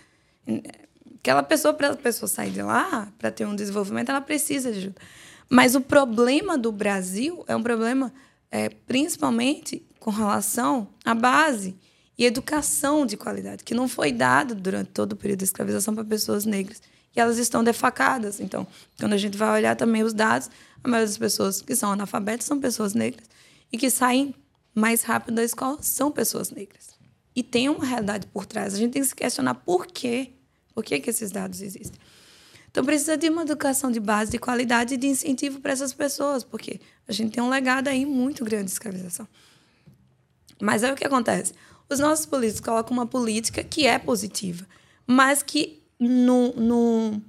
Aquela pessoa, para a pessoa sair de lá, para ter um desenvolvimento, ela precisa de ajuda. Mas o problema do Brasil é um problema é, principalmente com relação à base e educação de qualidade, que não foi dado durante todo o período da escravização para pessoas negras. E elas estão defacadas. Então, quando a gente vai olhar também os dados, a maioria das pessoas que são analfabetas são pessoas negras. E que saem mais rápido da escola são pessoas negras. E tem uma realidade por trás. A gente tem que se questionar por quê. Por que, que esses dados existem. Então, precisa de uma educação de base, de qualidade e de incentivo para essas pessoas, porque a gente tem um legado aí muito grande de escravização. Mas aí o que acontece? Os nossos políticos colocam uma política que é positiva, mas que no, no,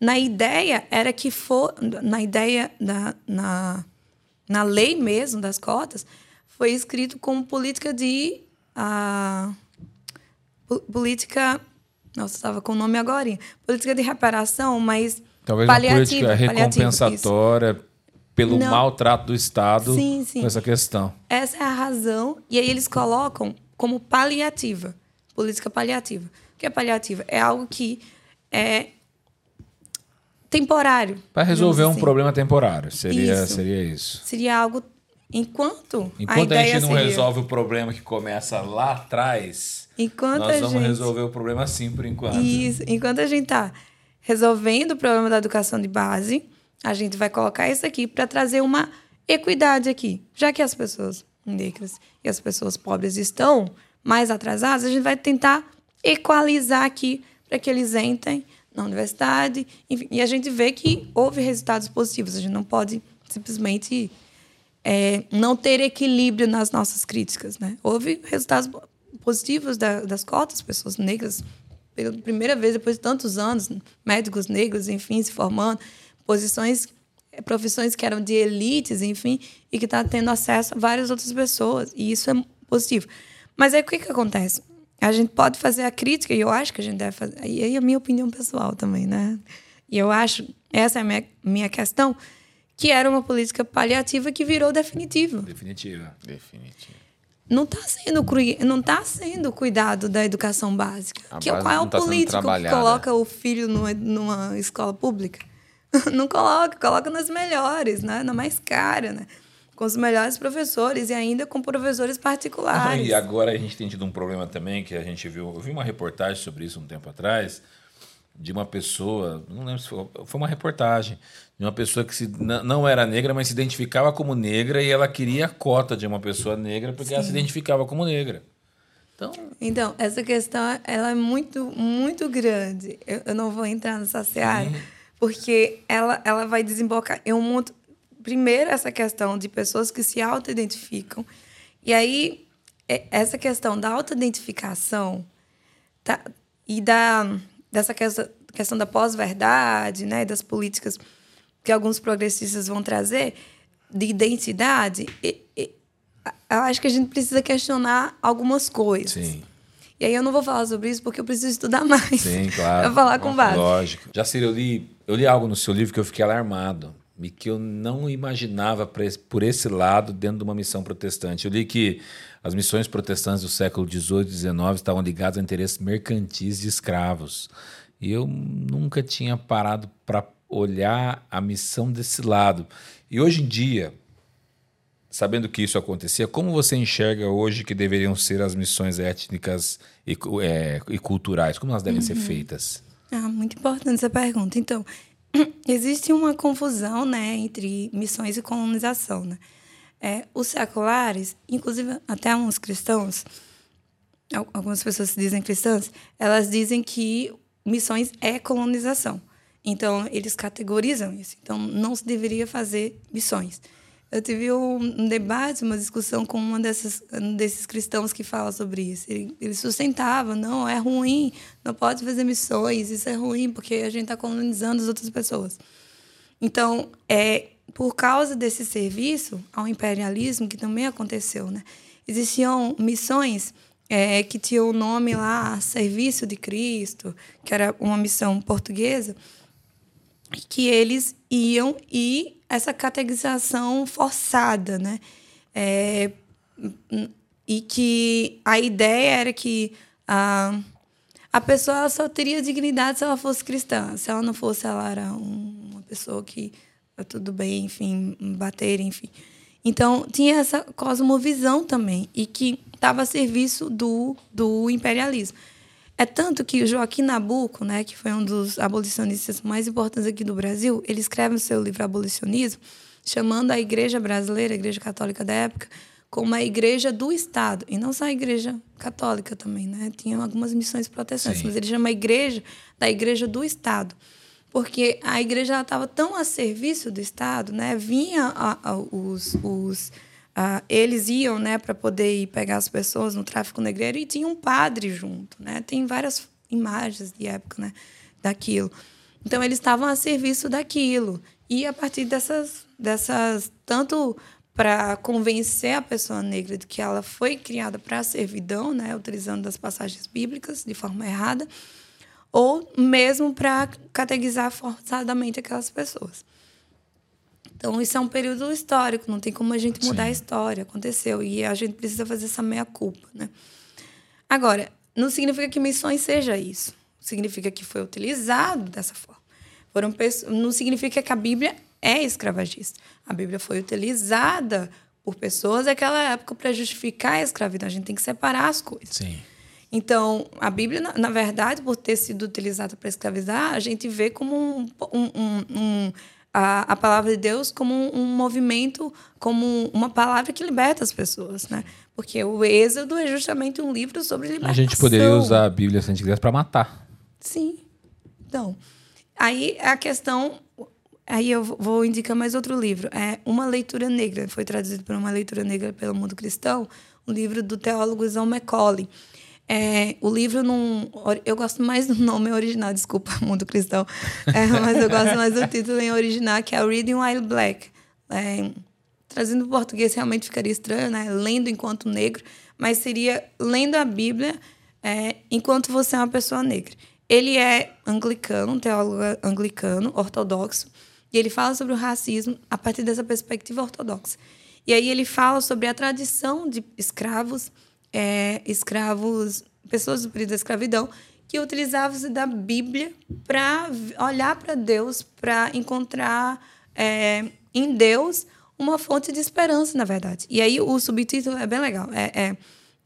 na ideia era que for na ideia da na, na lei mesmo das cotas foi escrito como política de a política nossa estava com o nome agora política de reparação mas talvez uma política recompensatória pelo Não. maltrato do Estado sim, sim. com essa questão essa é a razão e aí eles colocam como paliativa, política paliativa. O que é paliativa? É algo que é temporário. Para resolver assim. um problema temporário, seria isso. seria isso. Seria algo enquanto enquanto a, a gente não seria... resolve o problema que começa lá atrás, enquanto nós vamos gente... resolver o problema assim por enquanto. Isso, enquanto a gente está resolvendo o problema da educação de base, a gente vai colocar isso aqui para trazer uma equidade aqui, já que as pessoas negras e as pessoas pobres estão mais atrasadas, a gente vai tentar equalizar aqui para que eles entrem na universidade. Enfim, e a gente vê que houve resultados positivos. A gente não pode simplesmente é, não ter equilíbrio nas nossas críticas. Né? Houve resultados positivos da, das cotas, pessoas negras, pela primeira vez depois de tantos anos, médicos negros, enfim, se formando, posições profissões que eram de elites, enfim, e que está tendo acesso a várias outras pessoas. E isso é positivo. Mas aí o que, que acontece? A gente pode fazer a crítica, e eu acho que a gente deve fazer. E aí a minha opinião pessoal também, né? E eu acho, essa é a minha, minha questão, que era uma política paliativa que virou definitiva. Definitiva. Definitiva. Não está sendo, não tá sendo cuidado da educação básica. A que, qual é o tá político que coloca o filho numa, numa escola pública? não coloca, coloca nas melhores, né? na mais cara, né? com os melhores professores e ainda com professores particulares. e agora a gente tem tido um problema também que a gente viu. Eu vi uma reportagem sobre isso um tempo atrás de uma pessoa, não lembro se foi, foi uma reportagem de uma pessoa que se, não era negra, mas se identificava como negra e ela queria a cota de uma pessoa negra porque Sim. ela se identificava como negra. Então, então essa questão ela é muito muito grande. Eu, eu não vou entrar nessa seara porque ela ela vai desembocar em um monte primeiro, essa questão de pessoas que se auto-identificam. E aí, é, essa questão da auto-identificação tá, e da, dessa questão, questão da pós-verdade, né, das políticas que alguns progressistas vão trazer, de identidade, e, e, eu acho que a gente precisa questionar algumas coisas. Sim. E aí eu não vou falar sobre isso porque eu preciso estudar mais. Sim, claro. Pra falar com base. Lógico. Já sei, eu li, eu li algo no seu livro que eu fiquei alarmado e que eu não imaginava por esse lado dentro de uma missão protestante. Eu li que as missões protestantes do século XVIII e XIX estavam ligadas a interesses mercantis de escravos. E eu nunca tinha parado para olhar a missão desse lado. E hoje em dia, sabendo que isso acontecia, como você enxerga hoje que deveriam ser as missões étnicas e, é, e culturais? Como elas devem uhum. ser feitas? Ah, muito importante essa pergunta. Então, existe uma confusão né, entre missões e colonização. Né? É, os seculares, inclusive até uns cristãos, algumas pessoas se dizem cristãs, elas dizem que missões é colonização. Então, eles categorizam isso. Então, não se deveria fazer missões. Eu tive um debate, uma discussão com uma dessas, um desses cristãos que fala sobre isso. Ele, ele sustentava, não, é ruim, não pode fazer missões, isso é ruim porque a gente está colonizando as outras pessoas. Então, é por causa desse serviço ao imperialismo que também aconteceu, né? Existiam missões é, que tinham o nome lá Serviço de Cristo, que era uma missão portuguesa, que eles iam e essa catequização forçada, né? É, e que a ideia era que a, a pessoa só teria dignidade se ela fosse cristã. Se ela não fosse, ela era uma pessoa que tudo bem, enfim, bater, enfim. Então, tinha essa cosmovisão também, e que estava a serviço do, do imperialismo. É tanto que o Joaquim Nabuco, né, que foi um dos abolicionistas mais importantes aqui do Brasil, ele escreve no seu livro Abolicionismo, chamando a igreja brasileira, a igreja católica da época, como a igreja do Estado. E não só a igreja católica também, né? Tinha algumas missões protestantes, Sim. mas ele chama a igreja da igreja do Estado. Porque a igreja estava tão a serviço do Estado, né? Vinha a, a, os, os Uh, eles iam né, para poder ir pegar as pessoas no tráfico negreiro e tinha um padre junto. Né? Tem várias imagens de época né, daquilo. Então, eles estavam a serviço daquilo. E a partir dessas, dessas tanto para convencer a pessoa negra de que ela foi criada para a servidão, né, utilizando as passagens bíblicas de forma errada, ou mesmo para catequizar forçadamente aquelas pessoas. Então, isso é um período histórico, não tem como a gente mudar Sim. a história. Aconteceu. E a gente precisa fazer essa meia-culpa. Né? Agora, não significa que missões seja isso. Significa que foi utilizado dessa forma. Foram não significa que a Bíblia é escravagista. A Bíblia foi utilizada por pessoas daquela época para justificar a escravidão. A gente tem que separar as coisas. Sim. Então, a Bíblia, na, na verdade, por ter sido utilizada para escravizar, a gente vê como um, um, um, um a, a palavra de Deus como um, um, movimento, como uma palavra que liberta as pessoas, né? Porque o Êxodo é justamente um livro sobre libertação. A gente poderia usar a Bíblia sem igreja para matar. Sim. Então, aí a questão Aí eu vou indicar mais outro livro. É Uma Leitura Negra. Foi traduzido por Uma Leitura Negra pelo Mundo Cristão. Um livro do teólogo John Macaulay. É, o livro não. Eu gosto mais do nome original, desculpa, Mundo Cristão. É, mas eu gosto mais do título em original, que é Reading While Black. É, trazendo para português realmente ficaria estranho, né? Lendo enquanto negro, mas seria lendo a Bíblia é, enquanto você é uma pessoa negra. Ele é anglicano, um teólogo anglicano, ortodoxo, e ele fala sobre o racismo a partir dessa perspectiva ortodoxa. E aí ele fala sobre a tradição de escravos é, escravos, pessoas do período da escravidão, que utilizavam-se da Bíblia para olhar para Deus, para encontrar é, em Deus uma fonte de esperança, na verdade. E aí o subtítulo é bem legal. É, é,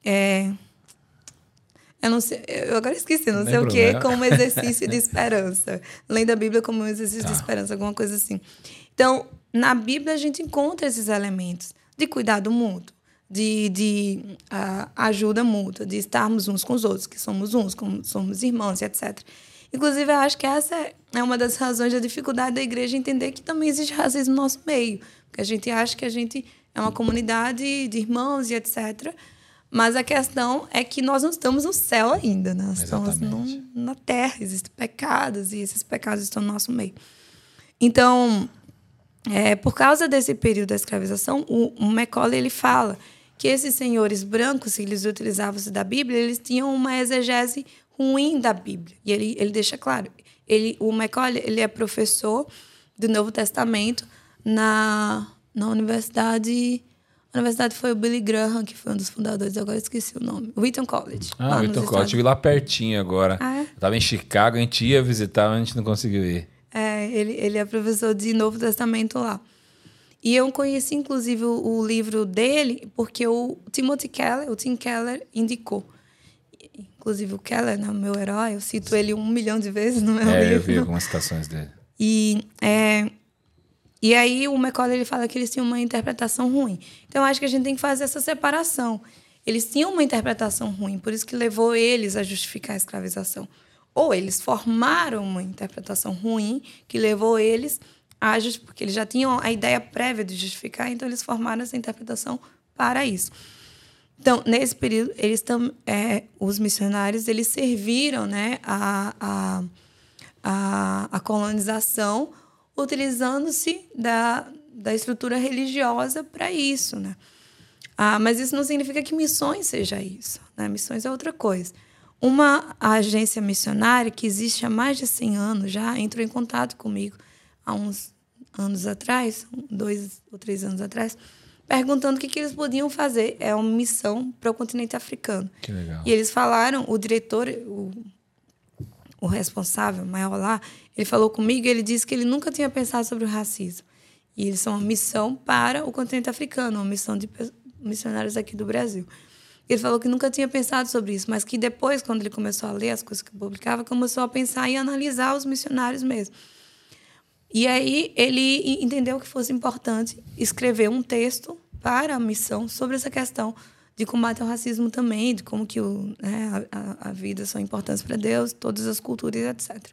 é eu não sei, eu agora esqueci, não, sei o que, como exercício de esperança. Lendo a Bíblia como um exercício tá. de esperança, alguma coisa assim. Então, na Bíblia a gente encontra esses elementos de cuidado mútuo, de, de uh, ajuda mútua, de estarmos uns com os outros, que somos uns, como somos irmãos, etc. Inclusive, eu acho que essa é uma das razões da dificuldade da igreja entender que também existe racismo no nosso meio. Porque a gente acha que a gente é uma comunidade de irmãos e etc. Mas a questão é que nós não estamos no céu ainda, né? Nós estamos no, na terra, existem pecados e esses pecados estão no nosso meio. Então, é, por causa desse período da escravização, o, o Macaulay ele fala que esses senhores brancos, que eles utilizavam-se da Bíblia, eles tinham uma exegese ruim da Bíblia. E ele, ele deixa claro, ele, o Macaulay ele é professor do Novo Testamento na, na universidade a universidade foi o Billy Graham, que foi um dos fundadores, agora esqueci o nome. Wheaton College. Ah, Wheaton College. Estive lá pertinho agora. Ah, é? Eu tava em Chicago, a gente ia visitar, mas a gente não conseguiu ir. É, ele, ele é professor de Novo Testamento lá. E eu conheci, inclusive, o, o livro dele porque o Timothy Keller, o Tim Keller, indicou. Inclusive, o Keller, né, meu herói, eu cito ele um milhão de vezes no meu é, livro. eu vi algumas citações dele. E é, e aí o Macaulay ele fala que eles tinham uma interpretação ruim. Então acho que a gente tem que fazer essa separação. Eles tinham uma interpretação ruim, por isso que levou eles a justificar a escravização. Ou eles formaram uma interpretação ruim que levou eles justificar, porque eles já tinham a ideia prévia de justificar, então eles formaram essa interpretação para isso. Então, nesse período, eles tam, é, os missionários eles serviram né, a, a, a, a colonização utilizando-se da, da estrutura religiosa para isso, né? Ah, mas isso não significa que missões seja isso. Né? Missões é outra coisa. Uma agência missionária que existe há mais de 100 anos já entrou em contato comigo há uns anos atrás, dois ou três anos atrás, perguntando o que, que eles podiam fazer. É uma missão para o continente africano. Que legal. E eles falaram, o diretor, o, o responsável maior lá, ele falou comigo e ele disse que ele nunca tinha pensado sobre o racismo. E eles são uma missão para o continente africano, uma missão de missionários aqui do Brasil. Ele falou que nunca tinha pensado sobre isso, mas que depois, quando ele começou a ler as coisas que eu publicava, começou a pensar e analisar os missionários mesmo. E aí ele entendeu que fosse importante escrever um texto para a missão sobre essa questão de combate ao racismo também, de como que o, né, a, a vida são importantes para Deus, todas as culturas, etc.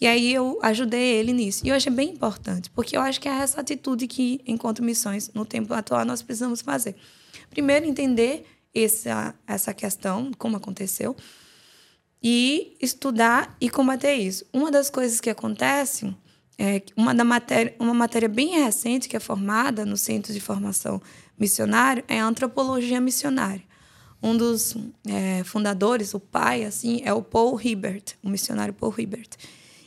E aí eu ajudei ele nisso. E eu achei bem importante, porque eu acho que é essa atitude que, enquanto missões, no tempo atual, nós precisamos fazer. Primeiro, entender essa, essa questão, como aconteceu, e estudar e combater isso. Uma das coisas que acontece é uma, da matéria, uma matéria bem recente que é formada no Centro de Formação Missionário é a Antropologia Missionária. Um dos é, fundadores, o pai, assim, é o Paul Hibbert, o missionário Paul Hibbert.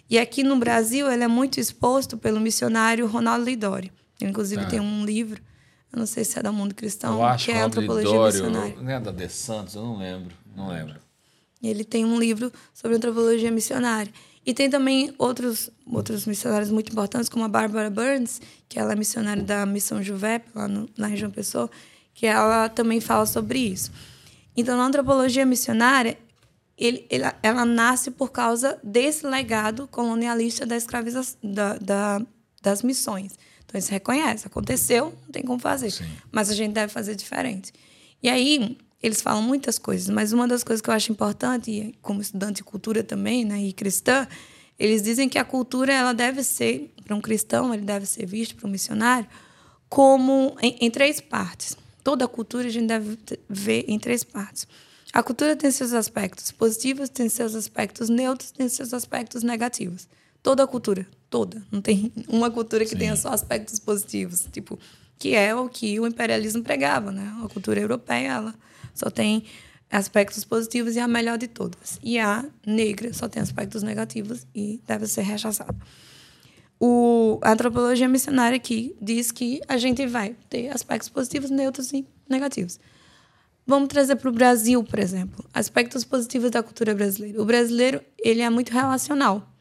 E aqui no Brasil ele é muito exposto pelo missionário Ronaldo Lidório. Ele, inclusive, tá. tem um livro, eu não sei se é da Mundo Cristão, que é Antropologia Lidório, Missionária. Não é da De Santos, eu não lembro, não lembro. Ele tem um livro sobre antropologia missionária. E tem também outros, outros missionários muito importantes, como a Barbara Burns, que ela é missionária da Missão Juvep, lá no, na região Pessoa, que ela também fala sobre isso. Então, na antropologia missionária, ele, ele, ela nasce por causa desse legado colonialista da escravização, da, da, das missões. Então, isso reconhece, aconteceu, não tem como fazer. Sim. Mas a gente deve fazer diferente. E aí, eles falam muitas coisas, mas uma das coisas que eu acho importante, como estudante de cultura também, né, e cristã, eles dizem que a cultura ela deve ser, para um cristão, ele deve ser visto, para um missionário, como em, em três partes. Toda a cultura a gente deve ver em três partes. A cultura tem seus aspectos positivos, tem seus aspectos neutros, tem seus aspectos negativos. Toda a cultura, toda. Não tem uma cultura que Sim. tenha só aspectos positivos, tipo, que é o que o imperialismo pregava, né? A cultura europeia, ela só tem aspectos positivos e a melhor de todas. E a negra só tem aspectos negativos e deve ser rechaçada. O, a antropologia missionária aqui diz que a gente vai ter aspectos positivos, neutros e negativos. Vamos trazer para o Brasil, por exemplo, aspectos positivos da cultura brasileira. O brasileiro ele é muito relacional.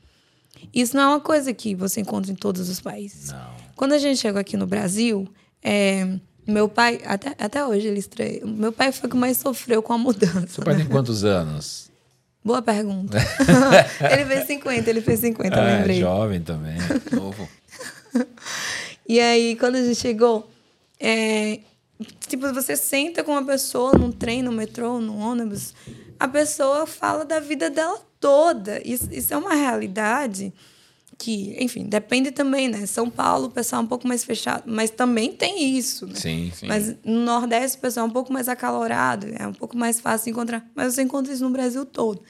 Isso não é uma coisa que você encontra em todos os países. Não. Quando a gente chegou aqui no Brasil, é, meu pai, até, até hoje ele estranha. Meu pai foi o que mais sofreu com a mudança. Seu pai né? tem quantos anos? Boa pergunta. ele fez 50, ele fez 50, Ah, lembrei. jovem também. Novo. E aí, quando a gente chegou, é, tipo, você senta com uma pessoa num trem, no metrô, no ônibus, a pessoa fala da vida dela toda. Isso, isso é uma realidade que, enfim, depende também, né? São Paulo, o pessoal é um pouco mais fechado, mas também tem isso, né? Sim, sim. Mas no Nordeste o pessoal é um pouco mais acalorado, é um pouco mais fácil de encontrar. Mas você encontra isso no Brasil todo.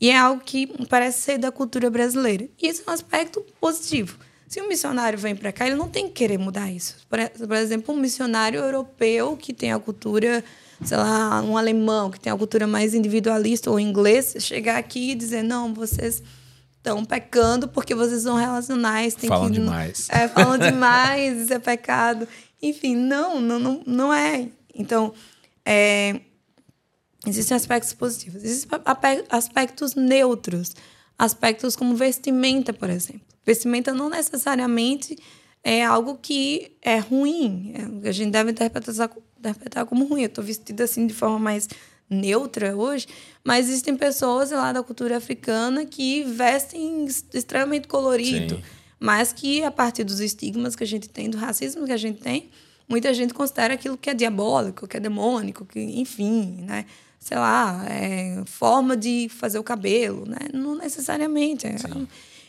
E é algo que parece ser da cultura brasileira. E isso é um aspecto positivo. Se um missionário vem para cá, ele não tem que querer mudar isso. Por, por exemplo, um missionário europeu que tem a cultura, sei lá, um alemão que tem a cultura mais individualista ou inglês, chegar aqui e dizer: não, vocês estão pecando porque vocês são relacionais. Tem Falam que, demais. É, falam demais, isso é pecado. Enfim, não, não, não, não é. Então, é, existem aspectos positivos. Existem aspectos neutros. Aspectos como vestimenta, por exemplo. Vestimenta não necessariamente é algo que é ruim. É, a gente deve interpretar, interpretar como ruim. Eu estou vestida assim de forma mais neutra hoje, mas existem pessoas lá da cultura africana que vestem extremamente colorido, Sim. mas que a partir dos estigmas que a gente tem, do racismo que a gente tem, muita gente considera aquilo que é diabólico, que é demônico, que enfim, né? Sei lá, é forma de fazer o cabelo, né? Não necessariamente. é-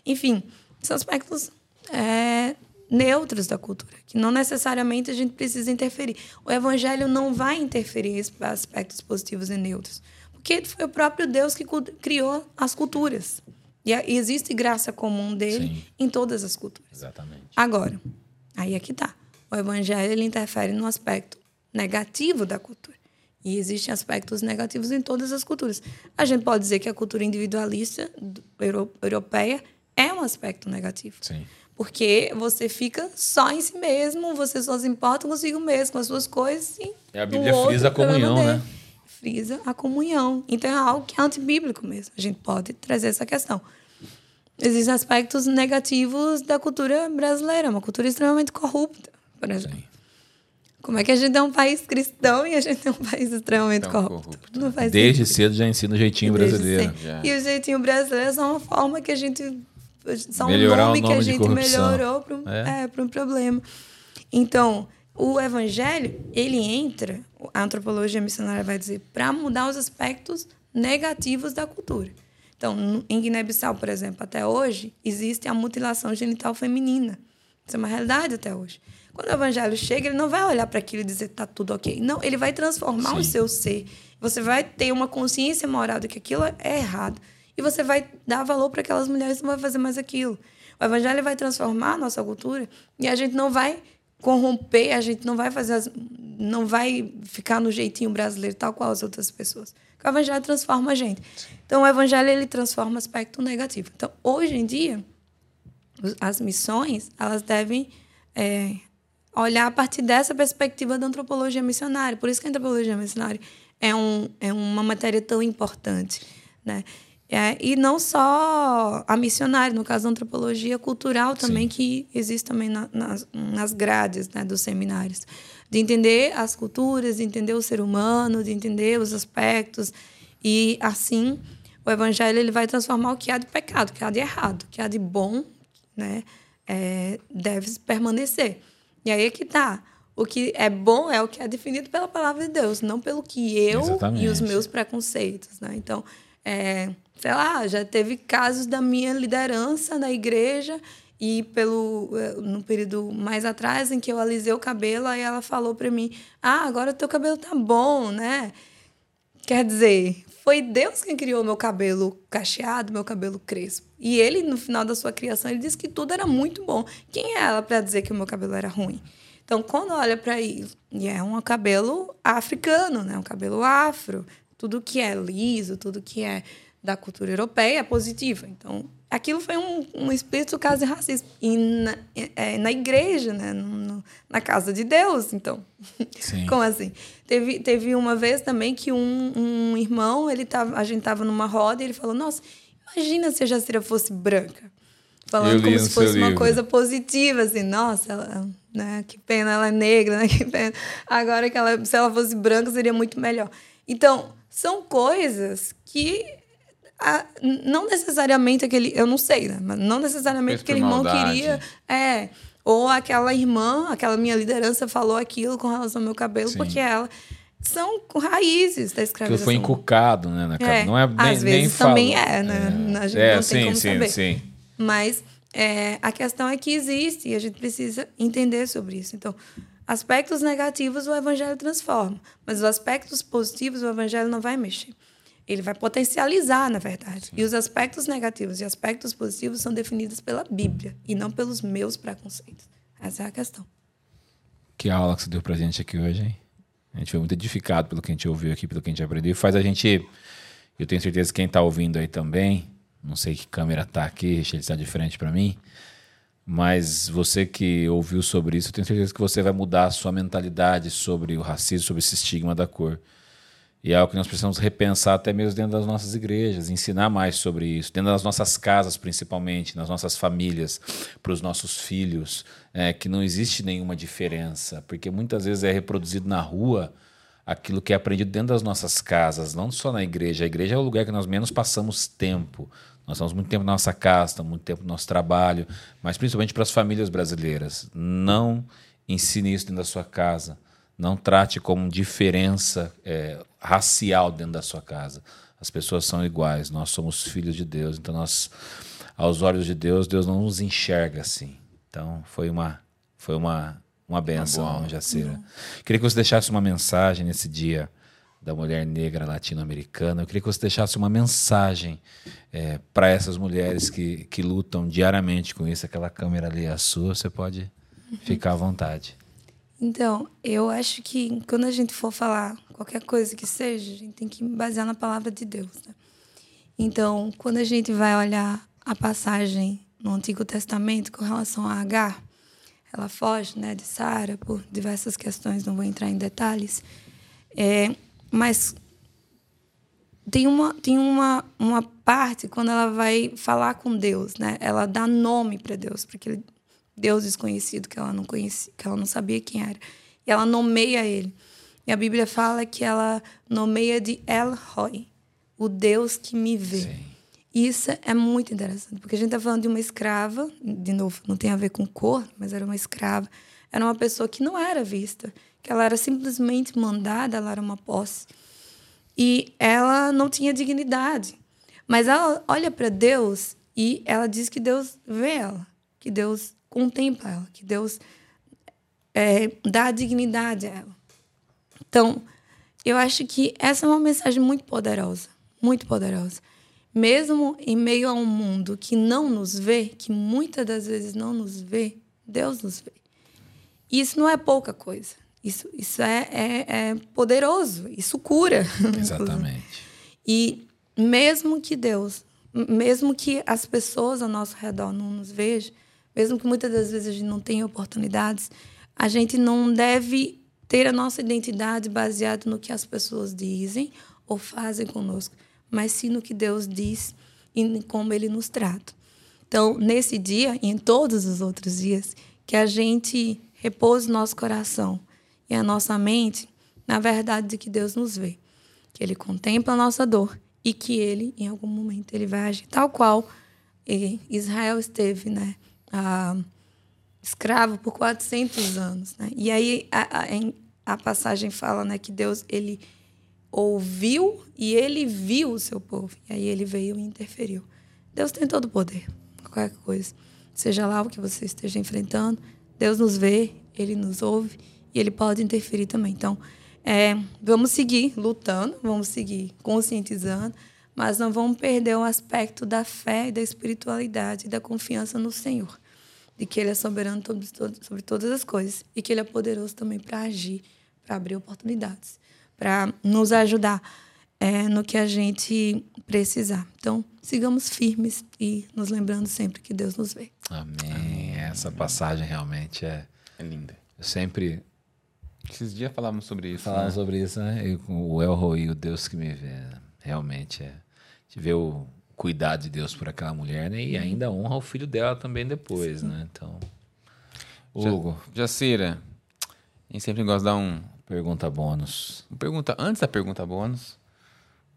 enfim, são aspectos é, neutros da cultura, que não necessariamente a gente precisa interferir. O evangelho não vai interferir em aspectos positivos e neutros, porque foi o próprio Deus que criou as culturas. E existe graça comum dele Sim. em todas as culturas. Exatamente. Agora, aí é que tá. O evangelho ele interfere no aspecto negativo da cultura. E existem aspectos negativos em todas as culturas. A gente pode dizer que a cultura individualista europeia é um aspecto negativo. Sim. Porque você fica só em si mesmo, você só se importa consigo mesmo, com as suas coisas. E E a Bíblia outro, frisa a comunhão, né? Frisa a comunhão. Então é algo que é antibíblico mesmo. A gente pode trazer essa questão. Existem aspectos negativos da cultura brasileira, uma cultura extremamente corrupta, por exemplo. Sim. Como é que a gente é um país cristão e a gente é um país extremamente Tão corrupto? corrupto. Não faz Desde sentido. cedo já ensina o jeitinho Desde brasileiro. E o jeitinho brasileiro é só uma forma que a gente. Só um Melhorar o nome que nome a de gente corrupção. melhorou para um, É. é, um problema. Então, o evangelho, ele entra, a antropologia missionária vai dizer, para mudar os aspectos negativos da cultura. Então, em Guiné-Bissau, por exemplo, até hoje, existe a mutilação genital feminina. Isso é uma realidade até hoje. Quando o evangelho chega, ele não vai olhar para aquilo e dizer tá tudo ok. Não, ele vai transformar o Sim. seu ser. Você vai ter uma consciência moral de que aquilo é errado. E você vai dar valor para aquelas mulheres não vai fazer mais aquilo. O evangelho vai transformar a nossa cultura e a gente não vai corromper, a gente não vai fazer as, não vai ficar no jeitinho brasileiro tal qual as outras pessoas. O evangelho transforma a gente. Então o evangelho ele transforma aspecto negativo. Então, hoje em dia, as missões elas devem é, olhar a partir dessa perspectiva da antropologia missionária. Por isso que a antropologia missionária é, um, é uma matéria tão importante. Né? É, e não só a missionária, no caso da antropologia cultural também, que existe também na- nas, nas grades né, dos seminários. De entender as culturas, de entender o ser humano, de entender os aspectos. E assim, o evangelho ele vai transformar o que há de pecado, o que há de errado, o que há de bom, né, é, deve permanecer. E aí é que tá. O que é bom é o que é definido pela palavra de Deus, não pelo que eu Exatamente. e os meus preconceitos, né? Então, é, sei lá, já teve casos da minha liderança na igreja e pelo eh, no período mais atrás em que eu alisei o cabelo, aí ela falou para mim: "Ah, agora teu cabelo tá bom, né?" Quer dizer, foi Deus quem criou meu cabelo cacheado, meu cabelo crespo. E ele, no final da sua criação, ele disse que tudo era muito bom. Quem é ela para dizer que o meu cabelo era ruim? Então, quando olha para isso, e é um cabelo africano, né? Um cabelo afro, tudo que é liso, tudo que é da cultura europeia é positivo. Então, aquilo foi um, um espírito caso de racismo. E na, é, na igreja, né? No- no- na casa de Deus, então. Sim. Como assim? Teve, teve uma vez também que um, um irmão, ele tava, a gente tava numa roda e ele falou: Nossa, imagina se a Jacira fosse branca. falando como se fosse uma livro. coisa positiva, assim, nossa, ela, né, que pena, ela é negra, né, que pena. Agora que ela, se ela fosse branca, seria muito melhor. Então, são coisas que a, não necessariamente aquele, eu não sei, né, mas não necessariamente aquele irmão queria, é, ou aquela irmã, aquela minha liderança falou aquilo com relação ao meu cabelo, Sim. porque ela são raízes da escravização. Que foi inculcado, né, na é, não é nem, às vezes nem também é, né? É, a gente é, não sim, tem como sim, saber. sim. Mas é, a questão é que existe e a gente precisa entender sobre isso. Então, aspectos negativos o evangelho transforma, mas os aspectos positivos o evangelho não vai mexer. Ele vai potencializar, na verdade. Sim. E os aspectos negativos e aspectos positivos são definidos pela Bíblia e não pelos meus preconceitos. Essa é a questão. Que aula que você deu pra gente aqui hoje, hein? A gente foi muito edificado pelo que a gente ouviu aqui, pelo que a gente aprendeu. E faz a gente. Eu tenho certeza que quem está ouvindo aí também. Não sei que câmera tá aqui, ele está de frente para mim. Mas você que ouviu sobre isso, eu tenho certeza que você vai mudar a sua mentalidade sobre o racismo, sobre esse estigma da cor. E é algo que nós precisamos repensar até mesmo dentro das nossas igrejas, ensinar mais sobre isso, dentro das nossas casas, principalmente, nas nossas famílias, para os nossos filhos, é, que não existe nenhuma diferença, porque muitas vezes é reproduzido na rua aquilo que é aprendido dentro das nossas casas, não só na igreja. A igreja é o lugar que nós menos passamos tempo. Nós estamos muito tempo na nossa casa, muito tempo no nosso trabalho, mas principalmente para as famílias brasileiras. Não ensine isso dentro da sua casa. Não trate como diferença é, racial dentro da sua casa. As pessoas são iguais, nós somos filhos de Deus, então nós, aos olhos de Deus, Deus não nos enxerga assim. Então foi uma, foi uma, uma benção, uma Jacira. Queria que você deixasse uma mensagem nesse dia da mulher negra latino-americana. Eu queria que você deixasse uma mensagem é, para essas mulheres que, que lutam diariamente com isso. Aquela câmera ali é a sua, você pode ficar à vontade. Então, eu acho que quando a gente for falar qualquer coisa que seja, a gente tem que basear na palavra de Deus. Né? Então, quando a gente vai olhar a passagem no Antigo Testamento com relação a Agar, ela foge né, de Sara por diversas questões, não vou entrar em detalhes, é, mas tem uma, tem uma, uma parte quando ela vai falar com Deus, né? Ela dá nome para Deus, porque ele Deus desconhecido que ela não conhecia, que ela não sabia quem era. E ela nomeia ele. E a Bíblia fala que ela nomeia de El Roy, o Deus que me vê. Sim. Isso é muito interessante, porque a gente está falando de uma escrava, de novo, não tem a ver com cor, mas era uma escrava. Era uma pessoa que não era vista, que ela era simplesmente mandada, ela era uma posse. E ela não tinha dignidade. Mas ela olha para Deus e ela diz que Deus vê ela, que Deus contempla ela, que Deus é, dá dignidade a ela. Então, eu acho que essa é uma mensagem muito poderosa, muito poderosa. Mesmo em meio a um mundo que não nos vê, que muitas das vezes não nos vê, Deus nos vê. E isso não é pouca coisa. Isso, isso é, é, é poderoso, isso cura. Exatamente. e mesmo que Deus, mesmo que as pessoas ao nosso redor não nos vejam, mesmo que muitas das vezes a gente não tenha oportunidades, a gente não deve ter a nossa identidade baseada no que as pessoas dizem ou fazem conosco, mas sim no que Deus diz e como Ele nos trata. Então, nesse dia e em todos os outros dias, que a gente repouse nosso coração e a nossa mente na verdade de que Deus nos vê, que Ele contempla a nossa dor e que Ele, em algum momento, Ele vai agir tal qual Israel esteve, né? Ah, escravo por 400 anos. Né? E aí a, a, a, passagem fala né, que Deus ele ouviu e ele viu o seu povo. E aí ele veio e interferiu. Deus tem todo o poder, qualquer coisa. Seja lá o que você esteja enfrentando, Deus nos vê, ele nos ouve e ele pode interferir também. Então, é, vamos seguir lutando, vamos seguir conscientizando, mas não vamos perder o aspecto da fé da espiritualidade e da confiança no Senhor de que Ele é soberano sobre, sobre todas as coisas e que Ele é poderoso também para agir, para abrir oportunidades, para nos ajudar é, no que a gente precisar. Então, sigamos firmes e nos lembrando sempre que Deus nos vê. Amém. Essa passagem realmente é, é linda. Eu sempre. Esses dias falávamos sobre isso. Falávamos né? sobre isso, né? E com o El Roi, o Deus que me vê. Realmente é. De ver o, cuidar de Deus por aquela mulher, né? E ainda honra o filho dela também depois, Sim. né? Então, Hugo. Jacira, a gente sempre gosta de dar um... Pergunta bônus. Pergunta, antes da pergunta bônus,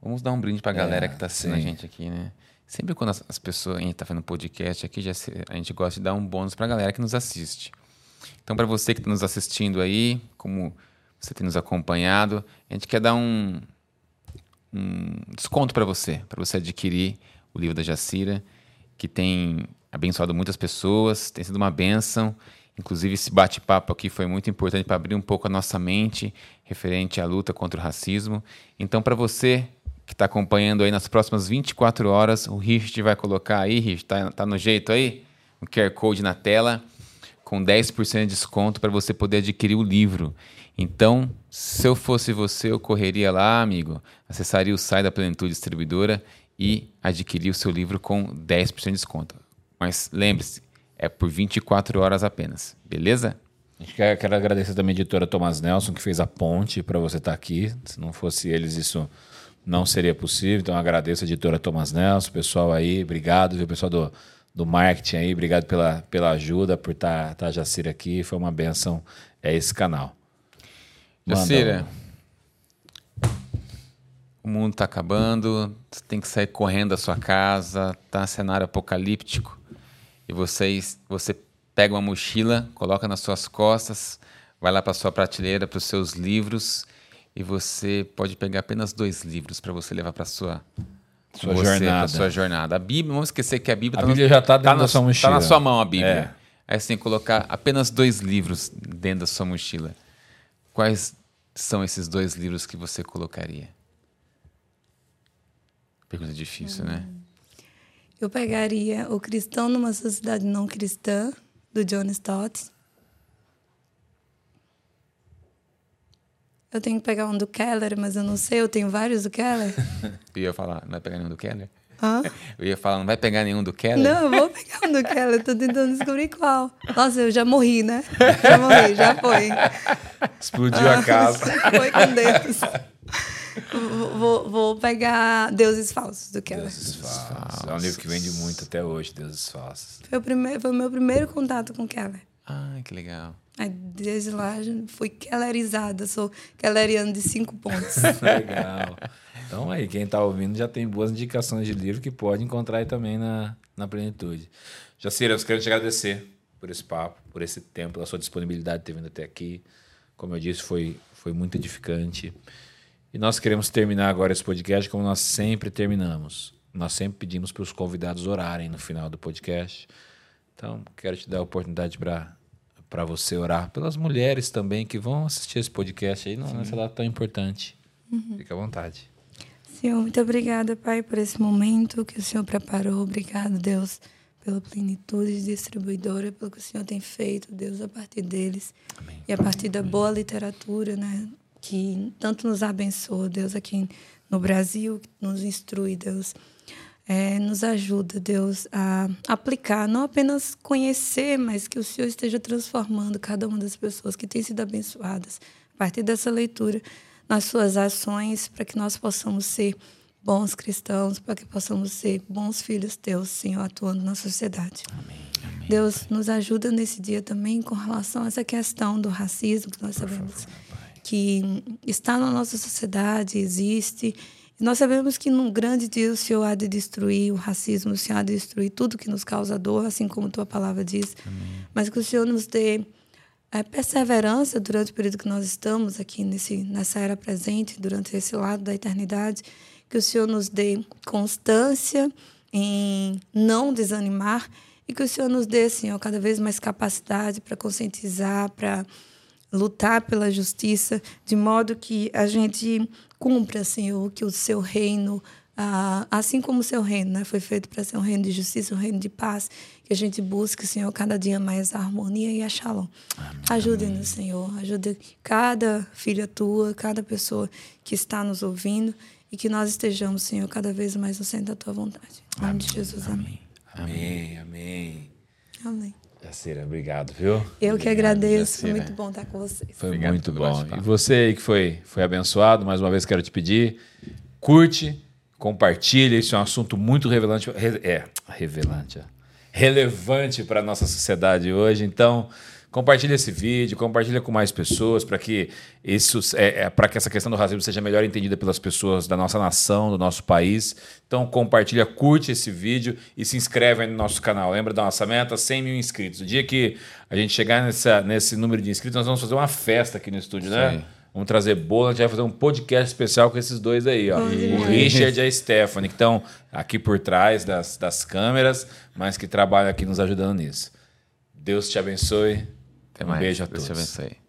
vamos dar um brinde pra galera é, que tá assistindo sim. a gente aqui, né? Sempre quando as, as, pessoas, a gente tá fazendo podcast aqui, já se, a gente gosta de dar um bônus pra galera que nos assiste. Então, para você que está nos assistindo aí, como você tem nos acompanhado, a gente quer dar um, um desconto para você, para você adquirir o livro da Jacira, que tem abençoado muitas pessoas, tem sido uma bênção. Inclusive, esse bate-papo aqui foi muito importante para abrir um pouco a nossa mente referente à luta contra o racismo. Então, para você que está acompanhando aí nas próximas 24 horas, o Richard vai colocar aí, Richard, tá, tá no jeito aí? O QR Code na tela, com 10% de desconto para você poder adquirir o livro. Então, se eu fosse você, eu correria lá, amigo, acessaria o site da Plenitude Distribuidora e adquirir o seu livro com 10% de desconto. Mas lembre-se, é por 24 horas apenas, beleza? Quero, quero agradecer também a editora Thomas Nelson, que fez a ponte para você estar tá aqui. Se não fosse eles, isso não seria possível. Então, agradeço a editora Thomas Nelson, pessoal aí, obrigado, viu, pessoal do, do marketing aí, obrigado pela, pela ajuda, por estar tá, tá aqui. Foi uma benção é esse canal. Jacira, o mundo está acabando, você tem que sair correndo da sua casa, tá cenário apocalíptico e vocês, você pega uma mochila, coloca nas suas costas, vai lá para sua prateleira, para os seus livros, e você pode pegar apenas dois livros para você levar para sua sua você, jornada. sua jornada. A Bíblia, vamos esquecer que a Bíblia, a tá Bíblia já está dentro tá da sua mochila. Está na sua mão a Bíblia. É. Aí você tem que colocar apenas dois livros dentro da sua mochila. Quais são esses dois livros que você colocaria? Pergunta difícil, né? hum. né? Eu pegaria O Cristão numa Sociedade Não Cristã, do John Stott. Eu tenho que pegar um do Keller, mas eu não sei, eu tenho vários do Keller. eu ia falar, não vai pegar nenhum do Keller? Hã? Eu ia falar, não vai pegar nenhum do Keller? Não, eu vou pegar um do Keller, tô tentando descobrir qual. Nossa, eu já morri, né? Já morri, já foi. Explodiu ah, a casa. Foi com Deus. Vou, vou, pegar Deuses Falsos do Keller. Deuses Falsos. É um livro que vende muito até hoje, Deuses Falsos. Foi o, primeiro, foi o meu primeiro contato com Keller. Ah, que legal. Aí, desde lá, fui kellerizada. Sou kelleriano de cinco pontos. legal. Então aí, quem está ouvindo já tem boas indicações de livro que pode encontrar aí também na, na plenitude. Jacira, eu quero te agradecer por esse papo, por esse tempo, pela sua disponibilidade de ter vindo até aqui. Como eu disse, foi, foi muito edificante. E nós queremos terminar agora esse podcast como nós sempre terminamos. Nós sempre pedimos para os convidados orarem no final do podcast. Então, quero te dar a oportunidade para você orar pelas mulheres também que vão assistir esse podcast aí, não Sim. nessa data tão importante. Uhum. Fique à vontade. Senhor, muito obrigada, Pai, por esse momento que o Senhor preparou. Obrigado, Deus, pela plenitude distribuidora, pelo que o Senhor tem feito, Deus, a partir deles. Amém. E a partir da boa literatura, né? Que tanto nos abençoa, Deus, aqui no Brasil, que nos instrui, Deus. É, nos ajuda, Deus, a aplicar, não apenas conhecer, mas que o Senhor esteja transformando cada uma das pessoas que têm sido abençoadas a partir dessa leitura nas suas ações, para que nós possamos ser bons cristãos, para que possamos ser bons filhos teus, Senhor, atuando na sociedade. Amém. Amém Deus nos ajuda nesse dia também com relação a essa questão do racismo que nós Por sabemos favor, que está na nossa sociedade, existe. Nós sabemos que num grande dia o Senhor há de destruir o racismo, o Senhor há de destruir tudo que nos causa dor, assim como tua palavra diz. Amém. Mas que o Senhor nos dê é, perseverança durante o período que nós estamos aqui nesse, nessa era presente, durante esse lado da eternidade, que o Senhor nos dê constância em não desanimar e que o Senhor nos dê, Senhor, cada vez mais capacidade para conscientizar, para lutar pela justiça, de modo que a gente cumpra, Senhor, que o seu reino ah, assim como o seu reino né, foi feito para ser um reino de justiça, um reino de paz, que a gente busque, Senhor, cada dia mais a harmonia e a shalom. Ajude-nos, Senhor. Ajude cada filha tua, cada pessoa que está nos ouvindo e que nós estejamos, Senhor, cada vez mais no centro da tua vontade. Em nome de Jesus, amém. Amém, amém. Amém. Jacira, obrigado, viu? Eu obrigado, que agradeço. Jacira. Foi muito bom estar com vocês. Foi obrigado muito bom. E você aí que foi, foi abençoado, mais uma vez quero te pedir, curte, Compartilha, isso é um assunto muito revelante. É, revelante. Relevante para a nossa sociedade hoje. Então, Compartilhe esse vídeo, compartilhe com mais pessoas para que isso é, é para que essa questão do racismo seja melhor entendida pelas pessoas da nossa nação, do nosso país. Então compartilha, curte esse vídeo e se inscreve aí no nosso canal. Lembra da nossa meta? 100 mil inscritos. O dia que a gente chegar nessa, nesse número de inscritos, nós vamos fazer uma festa aqui no estúdio, né? Sim. Vamos trazer bolo, a gente vai fazer um podcast especial com esses dois aí, ó. O Richard e a Stephanie, que estão aqui por trás das, das câmeras, mas que trabalham aqui nos ajudando nisso. Deus te abençoe. Até mais. Um beijo a Deus todos. Deus te abençoe.